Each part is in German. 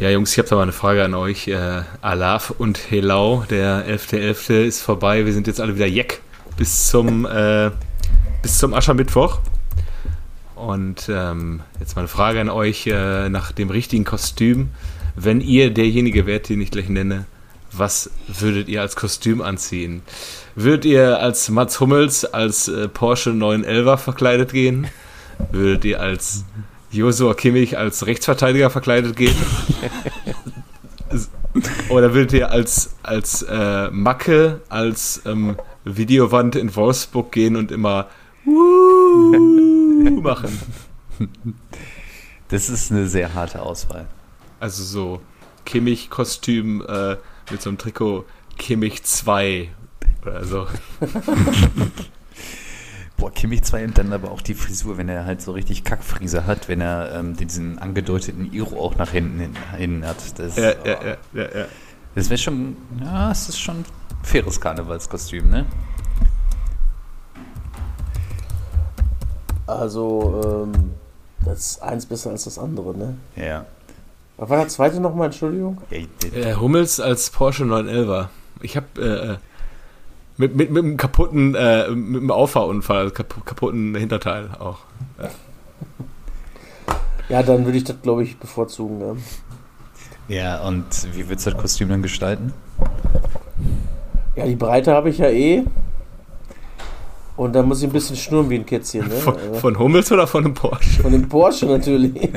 Ja, Jungs, ich habe da mal eine Frage an euch. Äh, Alaf und Helau, der 11.11. .11. ist vorbei. Wir sind jetzt alle wieder jeck bis zum, äh, bis zum Aschermittwoch. Und ähm, jetzt mal eine Frage an euch äh, nach dem richtigen Kostüm. Wenn ihr derjenige wärt, den ich gleich nenne, was würdet ihr als Kostüm anziehen? Würdet ihr als Mats Hummels als äh, Porsche 911 verkleidet gehen? Würdet ihr als Josua Kimmich als Rechtsverteidiger verkleidet gehen? Oder würdet ihr als, als äh, Macke, als ähm, Videowand in Wolfsburg gehen und immer machen? Das ist eine sehr harte Auswahl. Also so Kimmich-Kostüm äh, mit so einem Trikot Kimmich 2 oder so. Boah, Kimmich 2 und dann aber auch die Frisur, wenn er halt so richtig Kackfriese hat, wenn er ähm, diesen angedeuteten Iro auch nach hinten hin, hin hat. Das, ja, oh, ja, ja, ja, ja. Das wäre schon, ja, es ist schon ein faires Karnevalskostüm, ne? Also, ähm, das ist eins besser als das andere, ne? Ja. Was war der zweite nochmal, Entschuldigung? Äh, Hummels als Porsche 911. Ich habe äh, mit, mit, mit einem kaputten, äh, mit einem Auffahrunfall, kaputten Hinterteil auch. Ja, ja dann würde ich das, glaube ich, bevorzugen. Ja. ja, und wie würdest du das Kostüm dann gestalten? Ja, die Breite habe ich ja eh. Und dann muss ich ein bisschen schnurren wie ein Kätzchen. Ne? Von, von Hummels oder von einem Porsche? Von dem Porsche natürlich.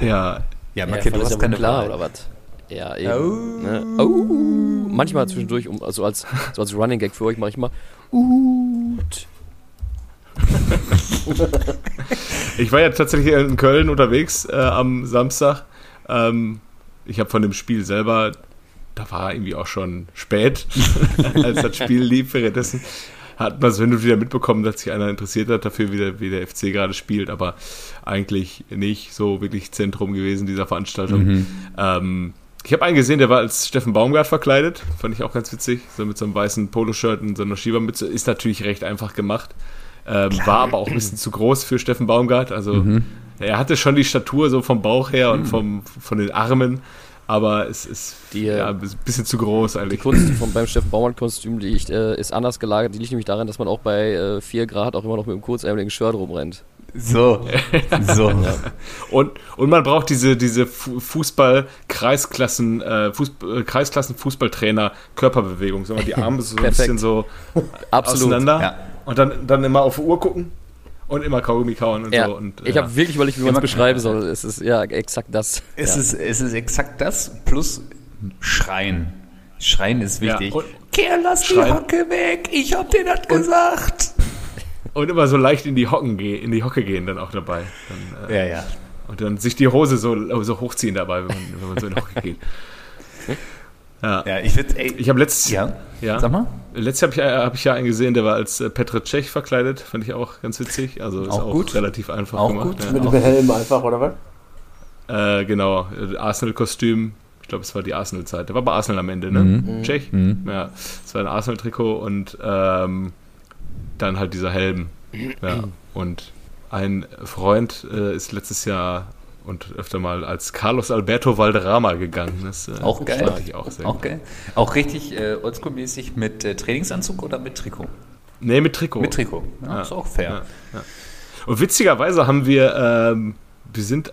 ja. Ja, Marke, ja, du hast keine klar, oder was? Ja, eben. Oh. Ne? Oh. Manchmal zwischendurch, um, also als, so als Running Gag für euch mache ich mal Ut. ich war ja tatsächlich in Köln unterwegs äh, am Samstag. Ähm, ich habe von dem Spiel selber, da war irgendwie auch schon spät, als das Spiel lief. Währenddessen hat man so hin und wieder mitbekommen, dass sich einer interessiert hat dafür, wie der, wie der FC gerade spielt, aber eigentlich nicht so wirklich Zentrum gewesen dieser Veranstaltung. Mhm. Ähm, ich habe einen gesehen, der war als Steffen Baumgart verkleidet. Fand ich auch ganz witzig. So mit so einem weißen Poloshirt und so einer Schiebermütze. Ist natürlich recht einfach gemacht. Ähm, war aber auch ein bisschen zu groß für Steffen Baumgart. Also mhm. er hatte schon die Statur so vom Bauch her und vom, von den Armen. Aber es ist die, ja, ein bisschen zu groß eigentlich. Die Kunst vom, beim Steffen Baumgart-Kostüm äh, ist anders gelagert. Die liegt nämlich daran, dass man auch bei äh, 4 Grad auch immer noch mit einem kurzärmeligen Shirt rumrennt. So. so. Ja. Und, und man braucht diese, diese Fußball-Kreisklassen, äh, Fußball, äh, Kreisklassen-Fußballtrainer Körperbewegung. So, die Arme so ein bisschen so Absolut. auseinander. Ja. Und dann, dann immer auf die Uhr gucken und immer Kaugummi kauen und ja. so. Und, ich habe wirklich überlegt, wie man es beschreiben soll. Es ist ja exakt das. Es, ja. ist, es ist exakt das plus Schreien. Schreien ist wichtig. Ja. Kehr, lass Schreien. die Hocke weg. Ich hab dir das gesagt. Und immer so leicht in die, Hocken in die Hocke gehen dann auch dabei. Dann, äh, ja, ja. Und dann sich die Hose so, so hochziehen dabei, wenn man, wenn man so in die Hocke geht. Ja, ja ich würde. Ich habe letztes. Ja, ja. Sag mal. Letztes habe ich, hab ich ja einen gesehen, der war als äh, Petr Cech verkleidet. Fand ich auch ganz witzig. Also ist auch, auch relativ einfach auch gemacht. Gut. Ja. Mit dem Helm einfach, oder was? Äh, genau. Arsenal-Kostüm. Ich glaube, es war die Arsenal-Zeit. Der war bei Arsenal am Ende, ne? Mhm. Tschech. Mhm. Ja. Es war ein Arsenal-Trikot und ähm, dann halt dieser Helm. Ja. Und ein Freund äh, ist letztes Jahr und öfter mal als Carlos Alberto Valderrama gegangen. Das, äh, auch geil. Auch, sehr auch geil. Auch richtig äh, oldschool-mäßig mit äh, Trainingsanzug oder mit Trikot? Nee, mit Trikot. Mit Trikot. Ja, ja. Ist auch fair. Ja, und witzigerweise haben wir, ähm, wir sind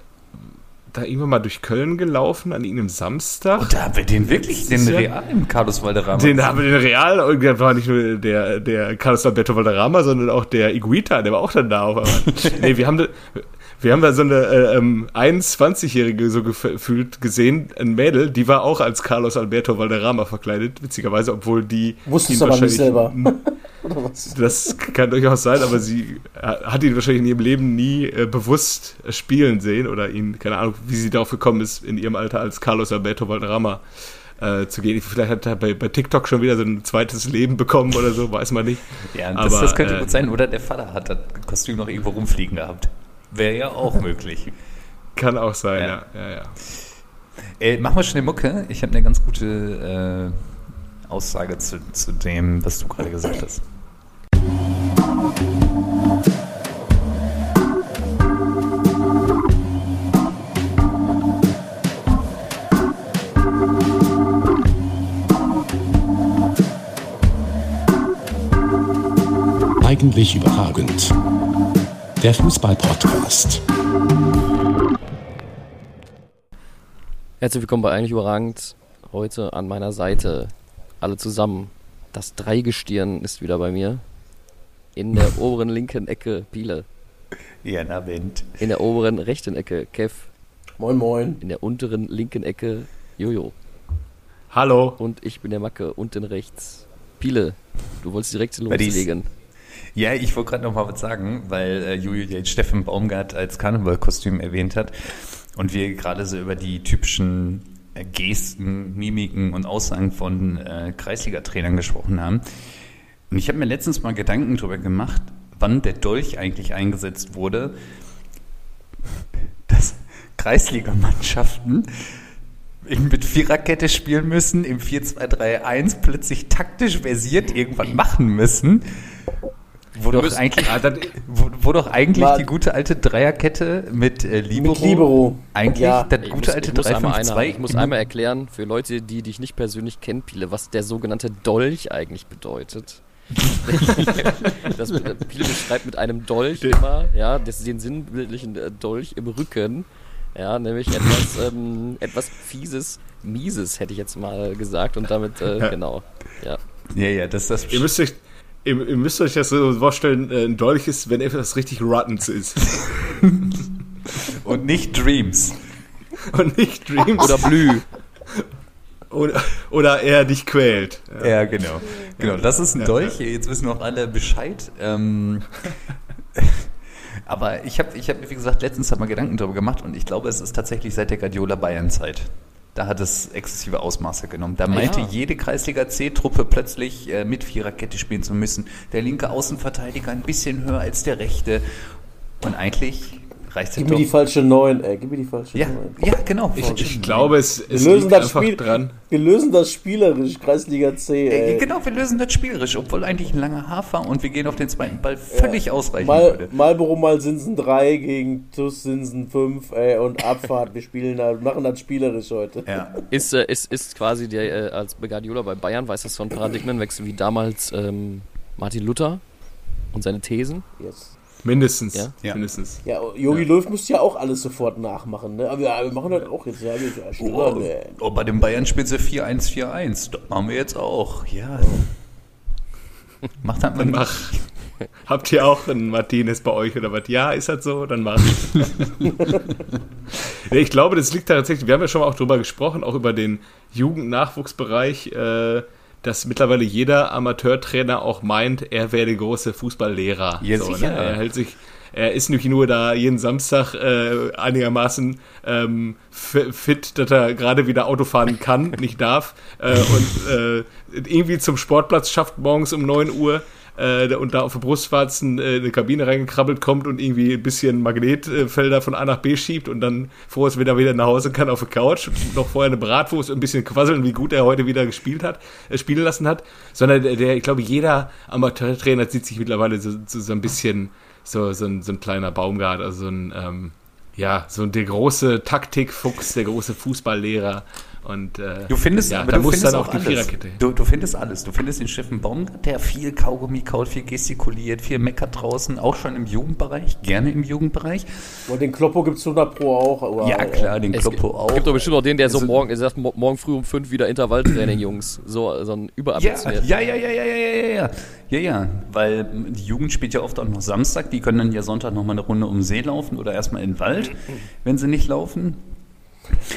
da irgendwann mal durch Köln gelaufen an irgendeinem Samstag. Und da haben wir den wirklich, den realen Carlos Valderrama. Den haben wir den real, und das war nicht nur der, der Carlos Alberto Valderrama, sondern auch der Iguita, der war auch dann da auf einmal. nee, wir haben, wir haben da so eine äh, ähm, 21-Jährige so gefühlt gesehen, ein Mädel, die war auch als Carlos Alberto Valderrama verkleidet, witzigerweise, obwohl die Wusste es aber nicht selber. das kann durchaus sein, aber sie hat ihn wahrscheinlich in ihrem Leben nie äh, bewusst spielen sehen oder ihn, keine Ahnung, wie sie darauf gekommen ist, in ihrem Alter als Carlos Alberto Valderrama äh, zu gehen. Vielleicht hat er bei, bei, TikTok schon wieder so ein zweites Leben bekommen oder so, weiß man nicht. Ja, das, aber, das könnte gut äh, sein. Oder der Vater hat das Kostüm noch irgendwo rumfliegen gehabt. Wäre ja auch möglich. Kann auch sein, ja. ja, ja, ja. Ey, mach mal schnell Mucke. Ich habe eine ganz gute äh, Aussage zu, zu dem, was du gerade gesagt hast. Eigentlich überragend. Der Fußball-Podcast. Herzlich willkommen bei Eigentlich Überragend. Heute an meiner Seite alle zusammen. Das Dreigestirn ist wieder bei mir. In der oberen linken Ecke Piele. Ja, na, Wind. In der oberen rechten Ecke Kev. Moin, moin. In der unteren linken Ecke Jojo. Hallo. Und ich bin der Macke unten rechts. Piele, du wolltest direkt loslegen. Ja, ich wollte gerade noch mal was sagen, weil äh, jetzt Steffen Baumgart als Karnevalkostüm erwähnt hat und wir gerade so über die typischen äh, Gesten, Mimiken und Aussagen von äh, Kreisliga-Trainern gesprochen haben. Und ich habe mir letztens mal Gedanken darüber gemacht, wann der Dolch eigentlich eingesetzt wurde, dass Kreisligamannschaften mit Viererkette spielen müssen, im 4-2-3-1 plötzlich taktisch versiert irgendwann machen müssen. Wo doch müssen- eigentlich, Ah, wo, wo doch eigentlich die gute alte Dreierkette mit äh, Libero, Mit Libero. eigentlich Ja. das Ich gute muss, alte ich muss, einmal, 3-5-2 einer, ich muss einmal erklären, für Leute, die dich nicht persönlich kennen, Piele, was der sogenannte Dolch eigentlich bedeutet. das, äh, Piele beschreibt mit einem Dolch immer, ja, das, den sinnbildlichen äh, Dolch im Rücken. Ja, nämlich etwas, ähm, etwas Fieses, Mieses, hätte ich jetzt mal gesagt. Und damit, äh, genau. Ja. Ja, ja, das ist das. Ihr müsst euch, ihr, ihr müsst euch das so vorstellen, äh, ein Dolch ist, wenn etwas richtig Rottens ist. Und nicht Dreams. Und nicht Dreams. Oder Blü. oder, oder er dich quält. Ja. Ja, genau. Genau, das ist ein Ja, Dolch. Jetzt wissen auch alle Bescheid. Ähm, aber ich habe, ich hab, wie gesagt, letztens mal Gedanken darüber gemacht und ich glaube, es ist tatsächlich seit der Guardiola Bayern-Zeit. Da hat es exzessive Ausmaße genommen. Da meinte ja. jede Kreisliga C-Truppe plötzlich äh, mit Viererkette spielen zu müssen. Der linke Außenverteidiger ein bisschen höher als der rechte. Und eigentlich reicht es Gib mir die falsche 9, ey. Gib mir die falsche ja, 9. ja, genau. Ich, ich glaube, es, es Wir lösen liegt das einfach Spiel. dran. Wir lösen das spielerisch, Kreisliga C, Äh, ey. Genau, wir lösen das spielerisch, obwohl eigentlich ein langer Hafer und wir gehen auf den zweiten Ball völlig ausreichend Mal, würde. Marlboro mal Sinsen 3 gegen TuS Sinsen 5, ey, und Abfahrt. Wir spielen da, machen das spielerisch heute. Ja. Ist, äh, ist, ist quasi der, äh, als Guardiola bei Bayern, weiß das so ein Paradigmenwechsel wie damals ähm, Martin Luther und seine Thesen. Yes. Mindestens. Ja? Ja. Mindestens. Ja, Jogi Löw müsste ja auch alles sofort nachmachen, ne? Aber ja, wir machen das auch jetzt. Ja, ja, Oh, oh, bei den Bayern spielt sie 4-1-4-1. Das machen wir jetzt auch. Ja. Macht halt man Dann mach. Habt ihr auch einen Martinez bei euch oder was? Ja, ist das so? Dann mach. nee, ich glaube, das liegt tatsächlich, wir haben ja schon mal auch drüber gesprochen, auch über den Jugendnachwuchsbereich, äh, dass mittlerweile jeder Amateurtrainer auch meint, er wäre der große Fußballlehrer. Ja, so, sicher. Ne? Er hält sich. Er ist nicht nur da jeden Samstag äh, einigermaßen ähm, fi- fit, dass er gerade wieder Auto fahren kann, nicht darf, äh, und äh, irgendwie zum Sportplatz schafft morgens um 9 Uhr äh, und da auf der Brustwarzen äh, eine Kabine reingekrabbelt kommt und irgendwie ein bisschen Magnetfelder von A nach B schiebt und dann froh ist, wenn er wieder nach Hause kann auf der Couch, noch vorher eine Bratwurst und ein bisschen quasseln, wie gut er heute wieder gespielt hat, äh, spielen lassen hat, sondern der, der ich glaube, jeder Amateurtrainer sieht sich mittlerweile so, so, so ein bisschen so, so, ein, so ein kleiner Baumgart, also so ein, ähm, ja, so der große Taktikfuchs, der große Fußballlehrer. Und äh, Du findest, ja, aber da du muss findest dann auch auch die alles. Viererkette. Du, du findest alles. Du findest den Steffen Baumgart, der viel Kaugummi kaut, viel gestikuliert, viel meckert draußen, auch schon im Jugendbereich, gerne im Jugendbereich. Und den Kloppo gibt's 100 Pro auch. Aber, Ja, klar, den Es Kloppo gibt, auch. gibt doch bestimmt auch den, der so Also- morgen, sagt mo- morgen früh um fünf wieder Intervalltraining, Jungs. So, so ein überambitioniert. ja, ja, ja, ja, ja, ja, ja, ja. Ja, ja, weil die Jugend spielt ja oft auch noch Samstag. Die können dann ja Sonntag noch mal eine Runde um den See laufen oder erstmal in den Wald, wenn sie nicht laufen.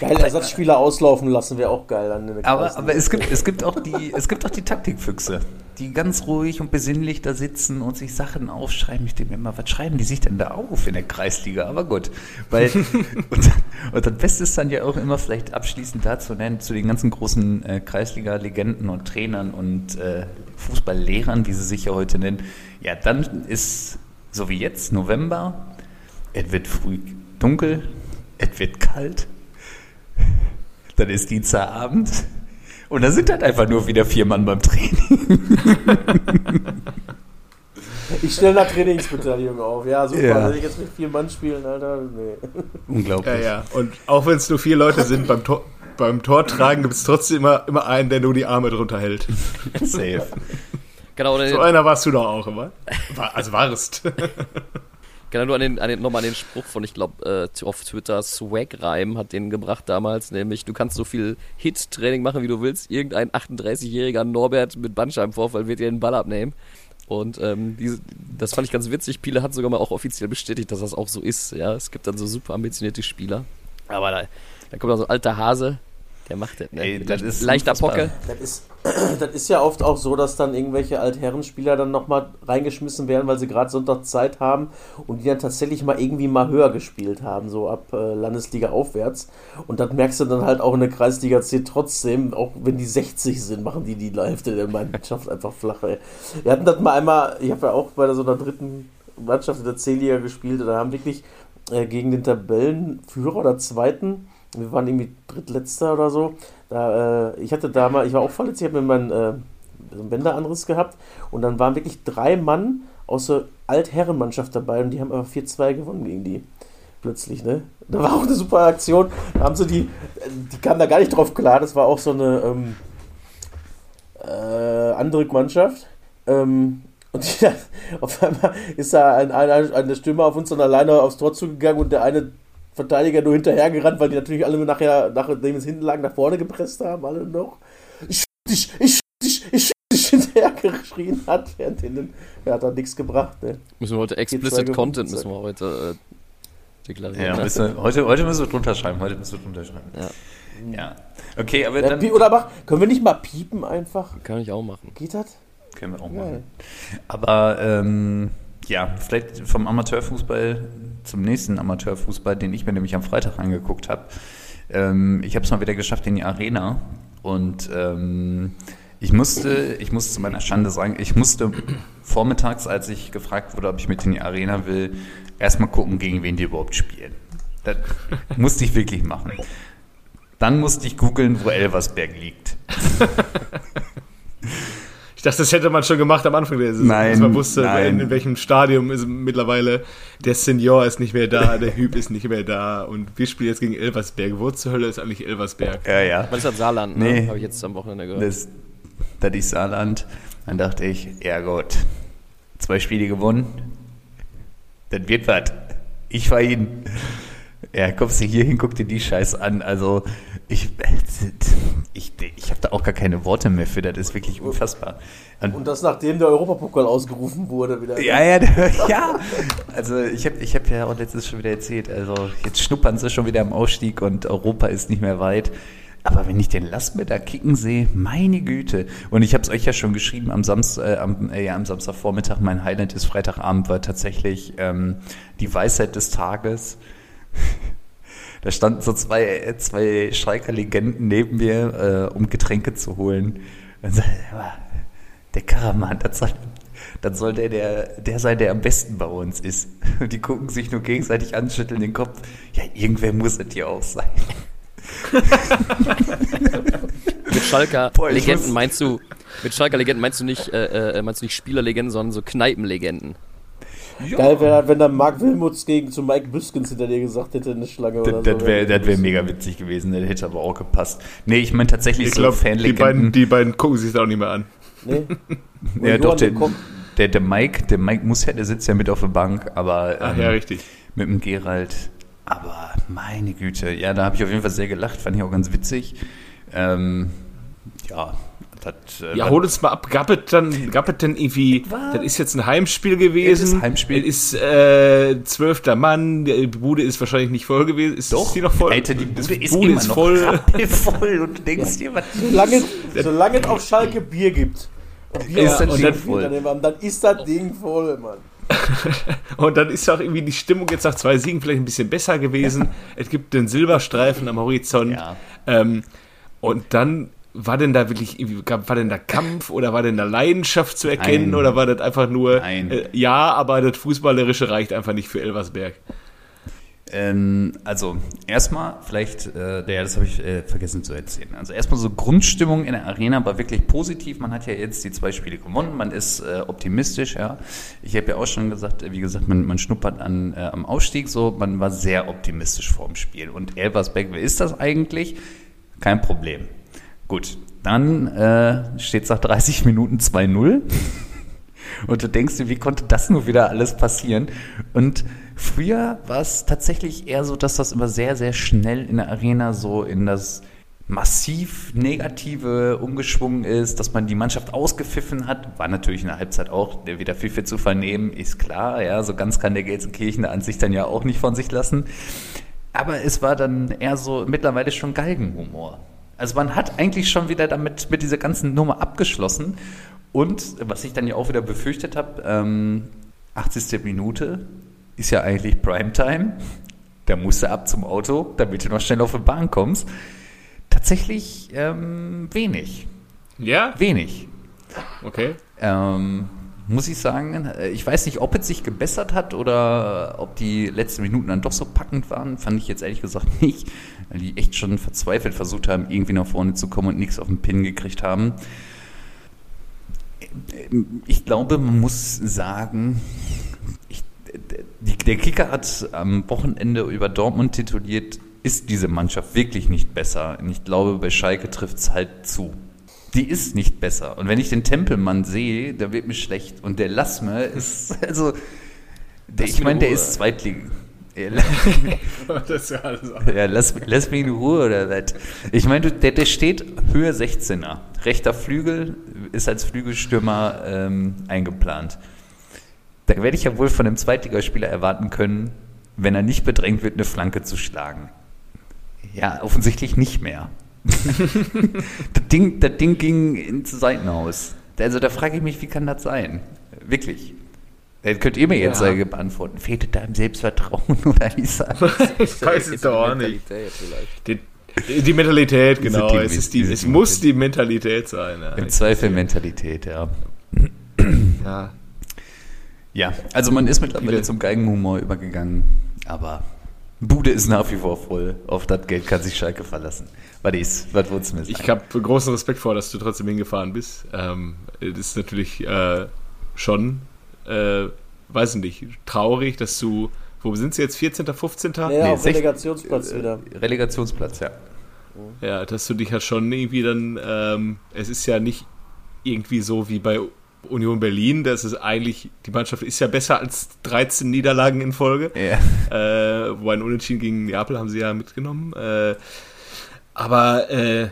Geil, Ersatzspieler auslaufen lassen wäre auch geil. Aber, aber es, gibt, es, gibt auch die, es gibt auch die Taktikfüchse, die ganz ruhig und besinnlich da sitzen und sich Sachen aufschreiben. Ich denke mir immer, was schreiben die sich denn da auf in der Kreisliga? Aber gut, weil und, und das Beste ist dann ja auch immer vielleicht abschließend dazu nennen, zu den ganzen großen äh, Kreisliga-Legenden und Trainern und äh, Fußballlehrern, wie sie sich ja heute nennen. Ja, dann ist, so wie jetzt, November, es wird früh dunkel, es wird kalt, dann ist Dienstagabend und da sind halt einfach nur wieder vier Mann beim Training. Ich stelle da Trainingsbeteiligung auf. Ja, super. Ja. Soll ich jetzt mit vier Mann spielen, Alter? Nee. Unglaublich. Ja, ja. Und auch wenn es nur vier Leute sind, beim Tor, beim Tor tragen gibt es trotzdem immer, immer einen, der nur die Arme drunter hält. Safe. Genau, So einer warst du doch auch immer. War, also warst. Genau nur an den, an den, nochmal an den Spruch von, ich glaube, äh, auf Twitter, Swag Reim hat den gebracht damals, nämlich, du kannst so viel Hit-Training machen, wie du willst. Irgendein 38-jähriger Norbert mit Bandscheibenvorfall wird dir den Ball abnehmen. Und ähm, diese, das fand ich ganz witzig. Piele hat sogar mal auch offiziell bestätigt, dass das auch so ist. Ja, es gibt dann so super ambitionierte Spieler. Aber da, da kommt dann so ein alter Hase, der macht das, ne? Ey, das ist leichter. Pocke. Das ist, das ist ja oft auch so, dass dann irgendwelche Altherrenspieler dann nochmal reingeschmissen werden, weil sie gerade Sonntag Zeit haben und die dann tatsächlich mal irgendwie mal höher gespielt haben, so ab äh, Landesliga aufwärts. Und das merkst du dann halt auch in der Kreisliga C trotzdem, auch wenn die 60 sind, machen die die Hälfte der Mannschaft einfach flach. Ey. Wir hatten das mal einmal, ich habe ja auch bei so einer dritten Mannschaft in der C-Liga gespielt und da haben wirklich äh, gegen den Tabellenführer oder Zweiten wir waren irgendwie drittletzter oder so. Da, äh, ich hatte da mal, ich war auch verletzt, ich habe mir meinen äh, so Bänderanriss gehabt und dann waren wirklich drei Mann aus der Altherrenmannschaft dabei und die haben aber 4-2 gewonnen gegen die. Plötzlich, ne? Da war auch eine super Aktion. Da haben sie die, die kamen da gar nicht drauf klar. Das war auch so eine ähm, äh, andere Mannschaft. Ähm, und die, auf einmal ist da ein, ein, eine Stürmer auf uns dann alleine aufs Tor zugegangen und der eine Verteidiger nur hinterhergerannt, weil die natürlich alle nachher, nachdem es hinten lag, nach vorne gepresst haben, alle noch. Ich sch dich, ich sch dich, ich sch dich hinterher geschrien hat, während hinten. Ja, hat da nichts gebracht, ne? Müssen wir heute explicit Content müssen wir heute äh, deklarieren. Ja, ne? müssen heute, heute müssen wir drunter schreiben. Heute müssen wir drunter schreiben. Ja. Ja. Okay, aber Ja, dann oder mach, können wir nicht mal piepen einfach? Kann ich auch machen. Geht das? können wir auch Geil. machen. Aber ähm, ja, vielleicht vom Amateurfußball zum nächsten Amateurfußball, den ich mir nämlich am Freitag angeguckt habe. Ähm, ich habe es mal wieder geschafft in die Arena und ähm, ich musste, ich muss zu meiner Schande sagen, ich musste vormittags, als ich gefragt wurde, ob ich mit in die Arena will, erstmal gucken, gegen wen die überhaupt spielen. Das musste ich wirklich machen. Dann musste ich googeln, wo Elversberg liegt. Dachte, das hätte man schon gemacht am Anfang der Saison. Nein, dass man wusste, nein. In, welchem Stadium ist mittlerweile der Senior ist nicht mehr da, der Hüb ist nicht mehr da und wir spielen jetzt gegen Elversberg. Wo zur Hölle ist eigentlich Elversberg? Ja, ja. Was ist das Saarland, ne? Nee. Habe ich jetzt am Wochenende gehört. Das, das ist Saarland. Dann dachte ich, ja gut, zwei Spiele gewonnen, das wird was. Ich fahr hin. Ja, kommst du hier hin, guck dir die Scheiße an. Also, ich, ich, ich habe da auch gar keine Worte mehr für, das ist wirklich unfassbar. Und, Und das nachdem der Europapokal ausgerufen wurde wieder. ja, ja, ja. Also ich habe ich hab ja auch letztes schon wieder erzählt, also jetzt schnuppern sie schon wieder am Ausstieg und Europa ist nicht mehr weit. Aber wenn ich den Lassme da kicken sehe, meine Güte. Und ich habe es euch ja schon geschrieben am, Samstag, äh, am, äh, ja, am Samstagvormittag, mein Highlight des Freitagabend war tatsächlich ähm, die Weisheit des Tages. Da standen so zwei, zwei Schalker-Legenden neben mir, äh, um Getränke zu holen. Und sagte, "Ja, der Karaman, das soll, das soll der, der, der sein, der am besten bei uns ist. Und die gucken sich nur gegenseitig an, schütteln den Kopf. Ja, irgendwer muss es hier auch sein. Mit Schalker Boah, ich Legenden muss- meinst du, mit Schalker Legenden meinst du nicht, äh, äh, meinst du nicht Spielerlegenden, sondern so Kneipenlegenden. Geil wäre, wenn dann Marc Wilmuts gegen zu Mike Büskens hinter dir gesagt hätte, eine Schlange oder Das, so. das wäre das wär mega witzig gewesen, das hätte aber auch gepasst. Nee, ich meine tatsächlich Ich so glaube, die Fanlegenden. beiden, die beiden gucken sich das auch nicht mehr an. Nee. ja, doch, der, der der, der Mike, der Mike muss ja, der sitzt ja mit auf der Bank, aber Ach ähm, ja, richtig. mit dem Gerald. Aber meine Güte, ja, da habe ich auf jeden Fall sehr gelacht, fand ich auch ganz witzig. Ähm, ja, das, äh, Ja, das- hol uns mal ab. Gab es dann, gab es denn irgendwie, das ist jetzt ein Heimspiel gewesen. Es ist Heimspiel. Es ist äh, zwölfter Mann, die Bude ist wahrscheinlich nicht voll gewesen. Ist Doch, die noch voll? Alter, die Bude ist Bude immer ist noch voll. rappelvoll und du denkst dir, was Solange, solange es auf Schalke Bier gibt. Und Bier Ist das Ding voll. dann, dann ist das Ding voll, Mann. Und dann ist auch irgendwie die Stimmung jetzt nach zwei Siegen vielleicht ein bisschen besser gewesen. Es gibt den Silberstreifen am Horizont. Ja. Ähm, und dann war denn da wirklich, war denn da Kampf oder war denn da Leidenschaft zu erkennen Nein. oder war das einfach nur, äh, ja, aber das Fußballerische reicht einfach nicht für Elversberg. Ähm, also erstmal vielleicht, äh, ja, das habe ich äh, vergessen zu erzählen. Also erstmal so Grundstimmung in der Arena war wirklich positiv. Man hat ja jetzt die zwei Spiele gewonnen, man ist äh, optimistisch. Ja, ich habe ja auch schon gesagt, wie gesagt, man, man schnuppert an äh, am Ausstieg so. Man war sehr optimistisch vor dem Spiel. Und Elversberg, wer ist das eigentlich? Kein Problem. Gut, dann äh, steht es nach 30 Minuten 2-0. Und du denkst dir, wie konnte das nur wieder alles passieren? Und früher war es tatsächlich eher so, dass das immer sehr, sehr schnell in der Arena so in das massiv Negative umgeschwungen ist, dass man die Mannschaft ausgepfiffen hat, war natürlich in der Halbzeit auch wieder Pfiffe zu vernehmen, ist klar, ja, so ganz kann der Gelsenkirchen an sich dann ja auch nicht von sich lassen. Aber es war dann eher so mittlerweile schon Galgenhumor. Also man hat eigentlich schon wieder damit mit dieser ganzen Nummer abgeschlossen. Und was ich dann ja auch wieder befürchtet habe, ähm, 80. Minute ist ja eigentlich Primetime. Da musst du ab zum Auto, damit du noch schnell auf die Bahn kommst. Tatsächlich ähm, wenig. Ja? Wenig. Okay. Ähm, muss ich sagen, äh, ich weiß nicht, ob es sich gebessert hat oder ob die letzten Minuten dann doch so packend waren, fand ich jetzt ehrlich gesagt nicht, weil die echt schon verzweifelt versucht haben, irgendwie nach vorne zu kommen und nichts auf den Pin gekriegt haben. Ich glaube, man muss sagen, ich, der Kicker hat am Wochenende über Dortmund tituliert, ist diese Mannschaft wirklich nicht besser. Und ich glaube, bei Schalke trifft es halt zu. Die ist nicht besser. Und wenn ich den Tempelmann sehe, da wird mir schlecht. Und der Lassme ist, also, der, ich meine, der ist Zweitligen. das ist ja alles Ja, lass, lass mich in Ruhe oder was? Ich meine, der, der steht Höhe 16er. Rechter Flügel ist als Flügelstürmer ähm, eingeplant. Da werde ich ja wohl von einem Zweitligaspieler erwarten können, wenn er nicht bedrängt wird, eine Flanke zu schlagen. Ja, offensichtlich nicht mehr. das, Ding, das Ding ging ins Seitenhaus. Also da frage ich mich, wie kann das sein? Wirklich. Das könnt ihr mir jetzt Ja. ja. beantworten. Fehlt es da im Selbstvertrauen oder wie sagt Ich weiß es doch auch nicht. Die, die Mentalität, genau. die- es ist die, es die- muss die Mentalität sein. Ja. Im Zweifel Mentalität, ja. Ja. Ja, also man ist mittlerweile Viele- zum Geigenhumor übergegangen, aber Bude ist nach wie vor voll. Auf das Geld kann sich Schalke verlassen. Was ist? Was wolltest du mir sagen? Ich habe großen Respekt vor, dass du trotzdem hingefahren bist. Ähm, das ist natürlich äh, schon, äh, weiß nicht, traurig, dass du, wo sind sie jetzt, 14., 15.? Ja, Nee, auf Relegationsplatz wieder. Relegationsplatz, ja. Ja, dass du dich ja schon irgendwie dann, ähm, es ist ja nicht irgendwie so wie bei Union Berlin, das ist eigentlich, die Mannschaft ist ja besser als 13 Niederlagen in Folge. ja. Äh, wobei ein Unentschieden gegen Neapel haben sie ja mitgenommen. Äh, aber äh,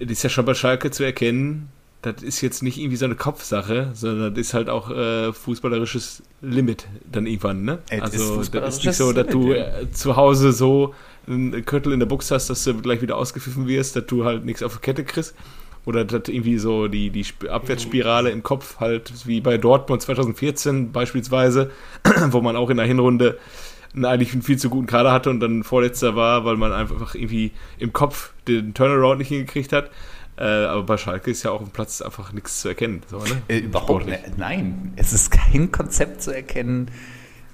es ist ja schon bei Schalke zu erkennen, das ist jetzt nicht irgendwie so eine Kopfsache, sondern das ist halt auch äh, fußballerisches Limit dann irgendwann, ne? Ist Also das ist nicht so, dass du ja. äh, zu Hause so einen Köttel in der Box hast, dass du gleich wieder ausgepfiffen wirst, dass du halt nichts auf die Kette kriegst. Oder dass irgendwie so die, die Sp- Abwärtsspirale im Kopf halt, wie bei Dortmund 2014 beispielsweise, wo man auch in der Hinrunde einen eigentlich einen viel zu guten Kader hatte und dann Vorletzter war, weil man einfach irgendwie im Kopf den Turnaround nicht hingekriegt hat. Äh, aber bei Schalke ist ja auch im Platz einfach nichts zu erkennen. So, ne? Äh, überhaupt nicht. Nein, es ist kein Konzept zu erkennen.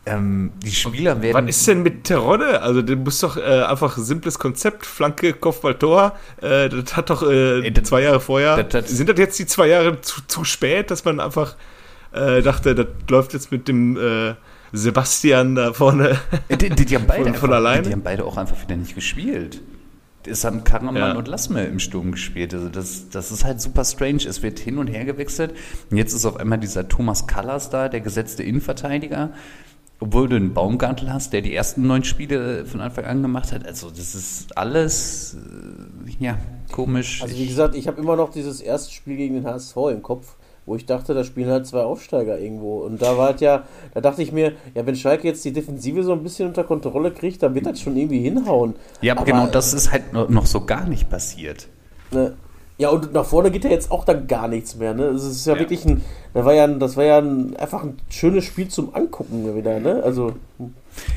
Ähm, die Spieler werden. Was ist denn mit Terodde? Also, du musst doch äh, einfach simples Konzept, Flanke, Kopfball, Tor. Äh, das hat doch äh, das- zwei Jahre vorher. das- das- sind das jetzt die zwei Jahre zu, zu spät, dass man einfach äh, dachte, das läuft jetzt mit dem äh, Sebastian da vorne? Die, die, die haben beide Von- von einfach, alleine? Die haben beide auch einfach wieder nicht gespielt. Es haben Karaman Ja. und Lassme im Sturm gespielt. Also das, das ist halt super strange. Es wird hin und her gewechselt. Und jetzt ist auf einmal dieser Thomas Callas da, der gesetzte Innenverteidiger. Obwohl du einen Baumgartel hast, der die ersten neun Spiele von Anfang an gemacht hat. Also das ist alles, äh, ja, komisch. Also wie Ich- gesagt, ich habe immer noch dieses erste Spiel gegen den HSV im Kopf, wo ich dachte, da spielen halt zwei Aufsteiger irgendwo. Und da war halt ja, da dachte ich mir, ja, wenn Schalke jetzt die Defensive so ein bisschen unter Kontrolle kriegt, dann wird das schon irgendwie hinhauen. ja, aber genau das ist halt noch noch so gar nicht passiert. Ne? Ja, und nach vorne geht ja jetzt auch dann gar nichts mehr, ne? Es ist ja, Ja. wirklich ein, das war ja, ein, das war ja ein, einfach ein schönes Spiel zum Angucken wieder, ne? Also,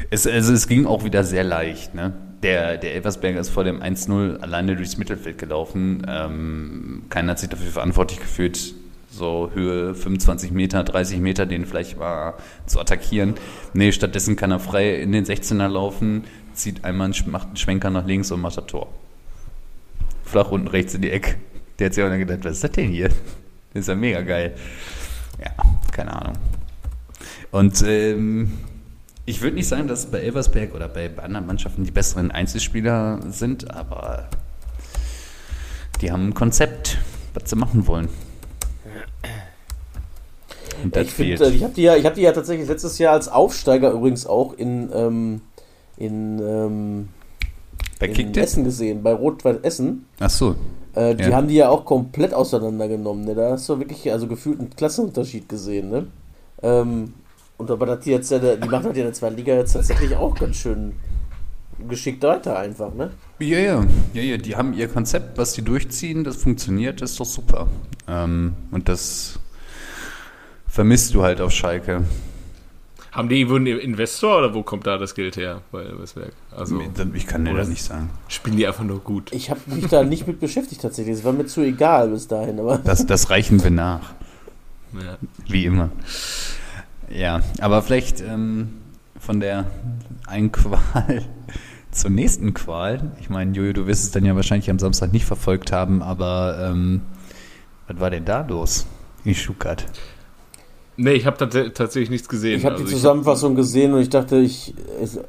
Es, also es ging auch wieder sehr leicht. Ne? Der, der Elversberger ist vor dem 1-0 alleine durchs Mittelfeld gelaufen. Ähm, keiner hat sich dafür verantwortlich gefühlt, so Höhe 25 Meter, 30 Meter, den vielleicht mal zu attackieren. Nee, stattdessen kann er frei in den 16er laufen, zieht einmal einen, macht einen Schwenker nach links und macht das Tor. Flach unten rechts in die Ecke. Der hat sich auch dann gedacht, was ist das denn hier? Das ist ja mega geil. Ja, keine Ahnung. Und ähm, ich würde nicht sagen, dass bei Elversberg oder bei anderen Mannschaften die besseren Einzelspieler sind, aber die haben ein Konzept, was sie machen wollen. Und das Ich, find, fehlt. äh, ich habe die, ja, ich hab die ja tatsächlich letztes Jahr als Aufsteiger übrigens auch in, ähm, in, ähm, in? Essen gesehen, bei Rot-Weiß Essen. Ach so. Äh, die Ja. haben die ja auch komplett auseinandergenommen. Ne? Da hast du wirklich also gefühlt einen Klassenunterschied gesehen. Ne? Ähm, und aber dass die jetzt, äh, die machen halt in der zweiten Liga jetzt tatsächlich auch ganz schön geschickt weiter einfach. Ne? Ja, ja, ja, ja, die haben ihr Konzept, was die durchziehen, das funktioniert, das ist doch super. Ähm, und das vermisst du halt auf Schalke. Haben die irgendwo einen Investor oder wo kommt da das Geld her bei Westwerk? Also Ich kann dir das nicht sagen. spielen die einfach nur gut. Ich habe mich da nicht mit beschäftigt tatsächlich. Es war mir zu egal bis dahin. Aber Das, das reichen wir nach, Ja. wie immer. Ja, aber vielleicht ähm, von der einen Qual zur nächsten Qual. Ich meine, Jojo, du wirst es dann ja wahrscheinlich am Samstag nicht verfolgt haben, aber ähm, was war denn da los in Stuttgart? Nee, ich habe tats tatsächlich nichts gesehen. ich habe Also die Zusammenfassung gesehen und ich dachte, ich. Es, äh,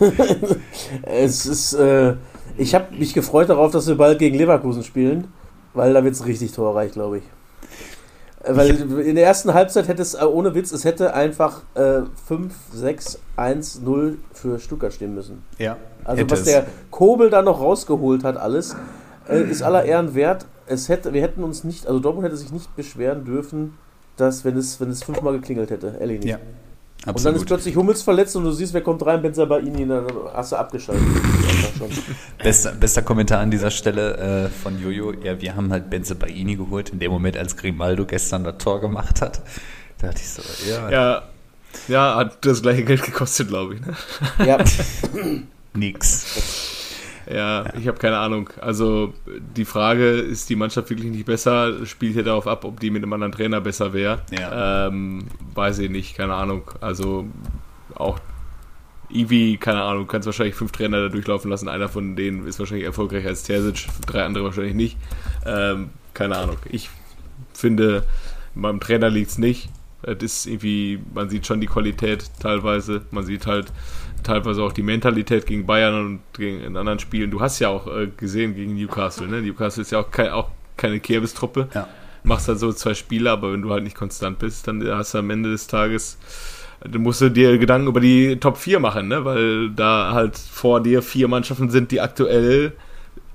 es ist. Äh, ich habe mich gefreut darauf, dass wir bald gegen Leverkusen spielen, weil da wird es richtig torreich, glaube ich. Äh, Weil in der ersten Halbzeit hätte es, äh, ohne Witz, es hätte einfach äh, 5, 6, 1, 0 für Stuttgart stehen müssen. Ja. Also Hätte was es. der Kobel da noch rausgeholt hat, alles, äh, ist aller Ehren wert. Es hätte, wir hätten uns nicht, also Dortmund hätte sich nicht beschweren dürfen, dass wenn es, wenn es fünfmal geklingelt hätte, ehrlich nicht. Ja, und dann ist absolut. plötzlich Hummels verletzt und du siehst, wer kommt rein, Benzabaini, dann hast du abgeschaltet. Bester, bester Kommentar an dieser Stelle äh, von Jojo. Ja, wir haben halt Benze Baini geholt, in dem Moment, als Grimaldo gestern das Tor gemacht hat. Da dachte ich so, ja, Ja, ja, hat das gleiche Geld gekostet, glaube ich. Ne? Ja, nix. Ja, ich habe keine Ahnung. Also die Frage, ist die Mannschaft wirklich nicht besser, spielt ja darauf ab, ob die mit einem anderen Trainer besser wäre. Ja. Ähm, weiß ich nicht, keine Ahnung. Also auch Ivi, keine Ahnung, kannst wahrscheinlich fünf Trainer da durchlaufen lassen. Einer von denen ist wahrscheinlich erfolgreicher als Terzic, drei andere wahrscheinlich nicht. Ähm, keine Ahnung. Ich finde, beim Trainer liegt es nicht. Es ist irgendwie, man sieht schon die Qualität teilweise. Man sieht halt teilweise auch die Mentalität gegen Bayern und gegen in anderen Spielen. Du hast ja auch äh, gesehen gegen Newcastle, ne? Newcastle ist ja auch, kein, auch keine Kirbestruppe. Ja. Machst halt so zwei Spiele, aber wenn du halt nicht konstant bist, dann hast du am Ende des Tages, dann musst du dir Gedanken über die Top 4 machen, ne? Weil da halt vor dir vier Mannschaften sind, die aktuell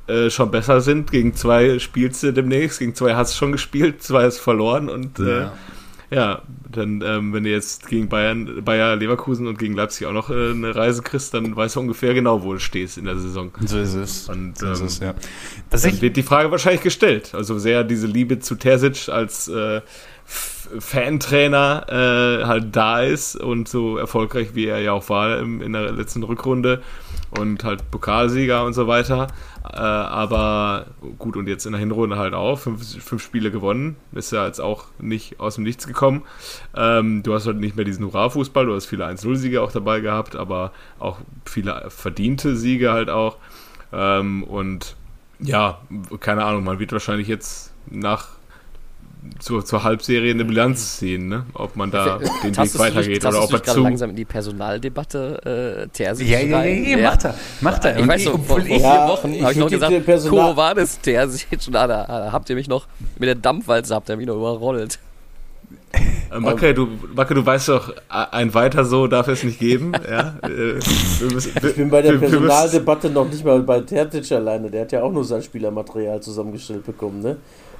äh, schon besser sind. Gegen zwei spielst du demnächst, gegen zwei hast du schon gespielt, zwei hast verloren und äh, Ja. dann, ähm, wenn du jetzt gegen Bayern, Bayer Leverkusen und gegen Leipzig auch noch äh, eine Reise kriegst, dann weißt du ungefähr genau, wo du stehst in der Saison. So ist es. Und, so ist ähm, es, ja. Was Dann wird die Frage wahrscheinlich gestellt. Also sehr diese Liebe zu Terzic als äh, Fantrainer äh, halt da ist und so erfolgreich wie er ja auch war im, in der letzten Rückrunde und halt Pokalsieger und so weiter. Äh, aber gut, und jetzt in der Hinrunde halt auch fünf, fünf Spiele gewonnen. Ist ja jetzt auch nicht aus dem Nichts gekommen. Ähm, du hast halt nicht mehr diesen Hurra-Fußball, du hast viele 1-0-Siege auch dabei gehabt, aber auch viele verdiente Siege halt auch. Ähm, und ja, keine Ahnung, man wird wahrscheinlich jetzt nach zur, zur Halbserie eine Bilanz ziehen, ne? ob man da den Weg weitergeht oder ob er zu. langsam in die Personaldebatte äh, Terzic ja, ja, ja, ja, macht er. Macht er. Ich Und weiß so, vor, vier Wochen ich habe ich noch gesagt, Personal- Ko war das Terzic und da, da habt ihr mich noch mit der Dampfwalze habt ihr mich noch überrollt. Äh, Macke, du, Macke, du weißt doch, ein weiter so darf es nicht geben. Ja? Äh, müssen- ich bin bei der Personaldebatte noch nicht mal bei Tertic alleine. Der hat ja auch nur sein Spielermaterial zusammengestellt bekommen, ne?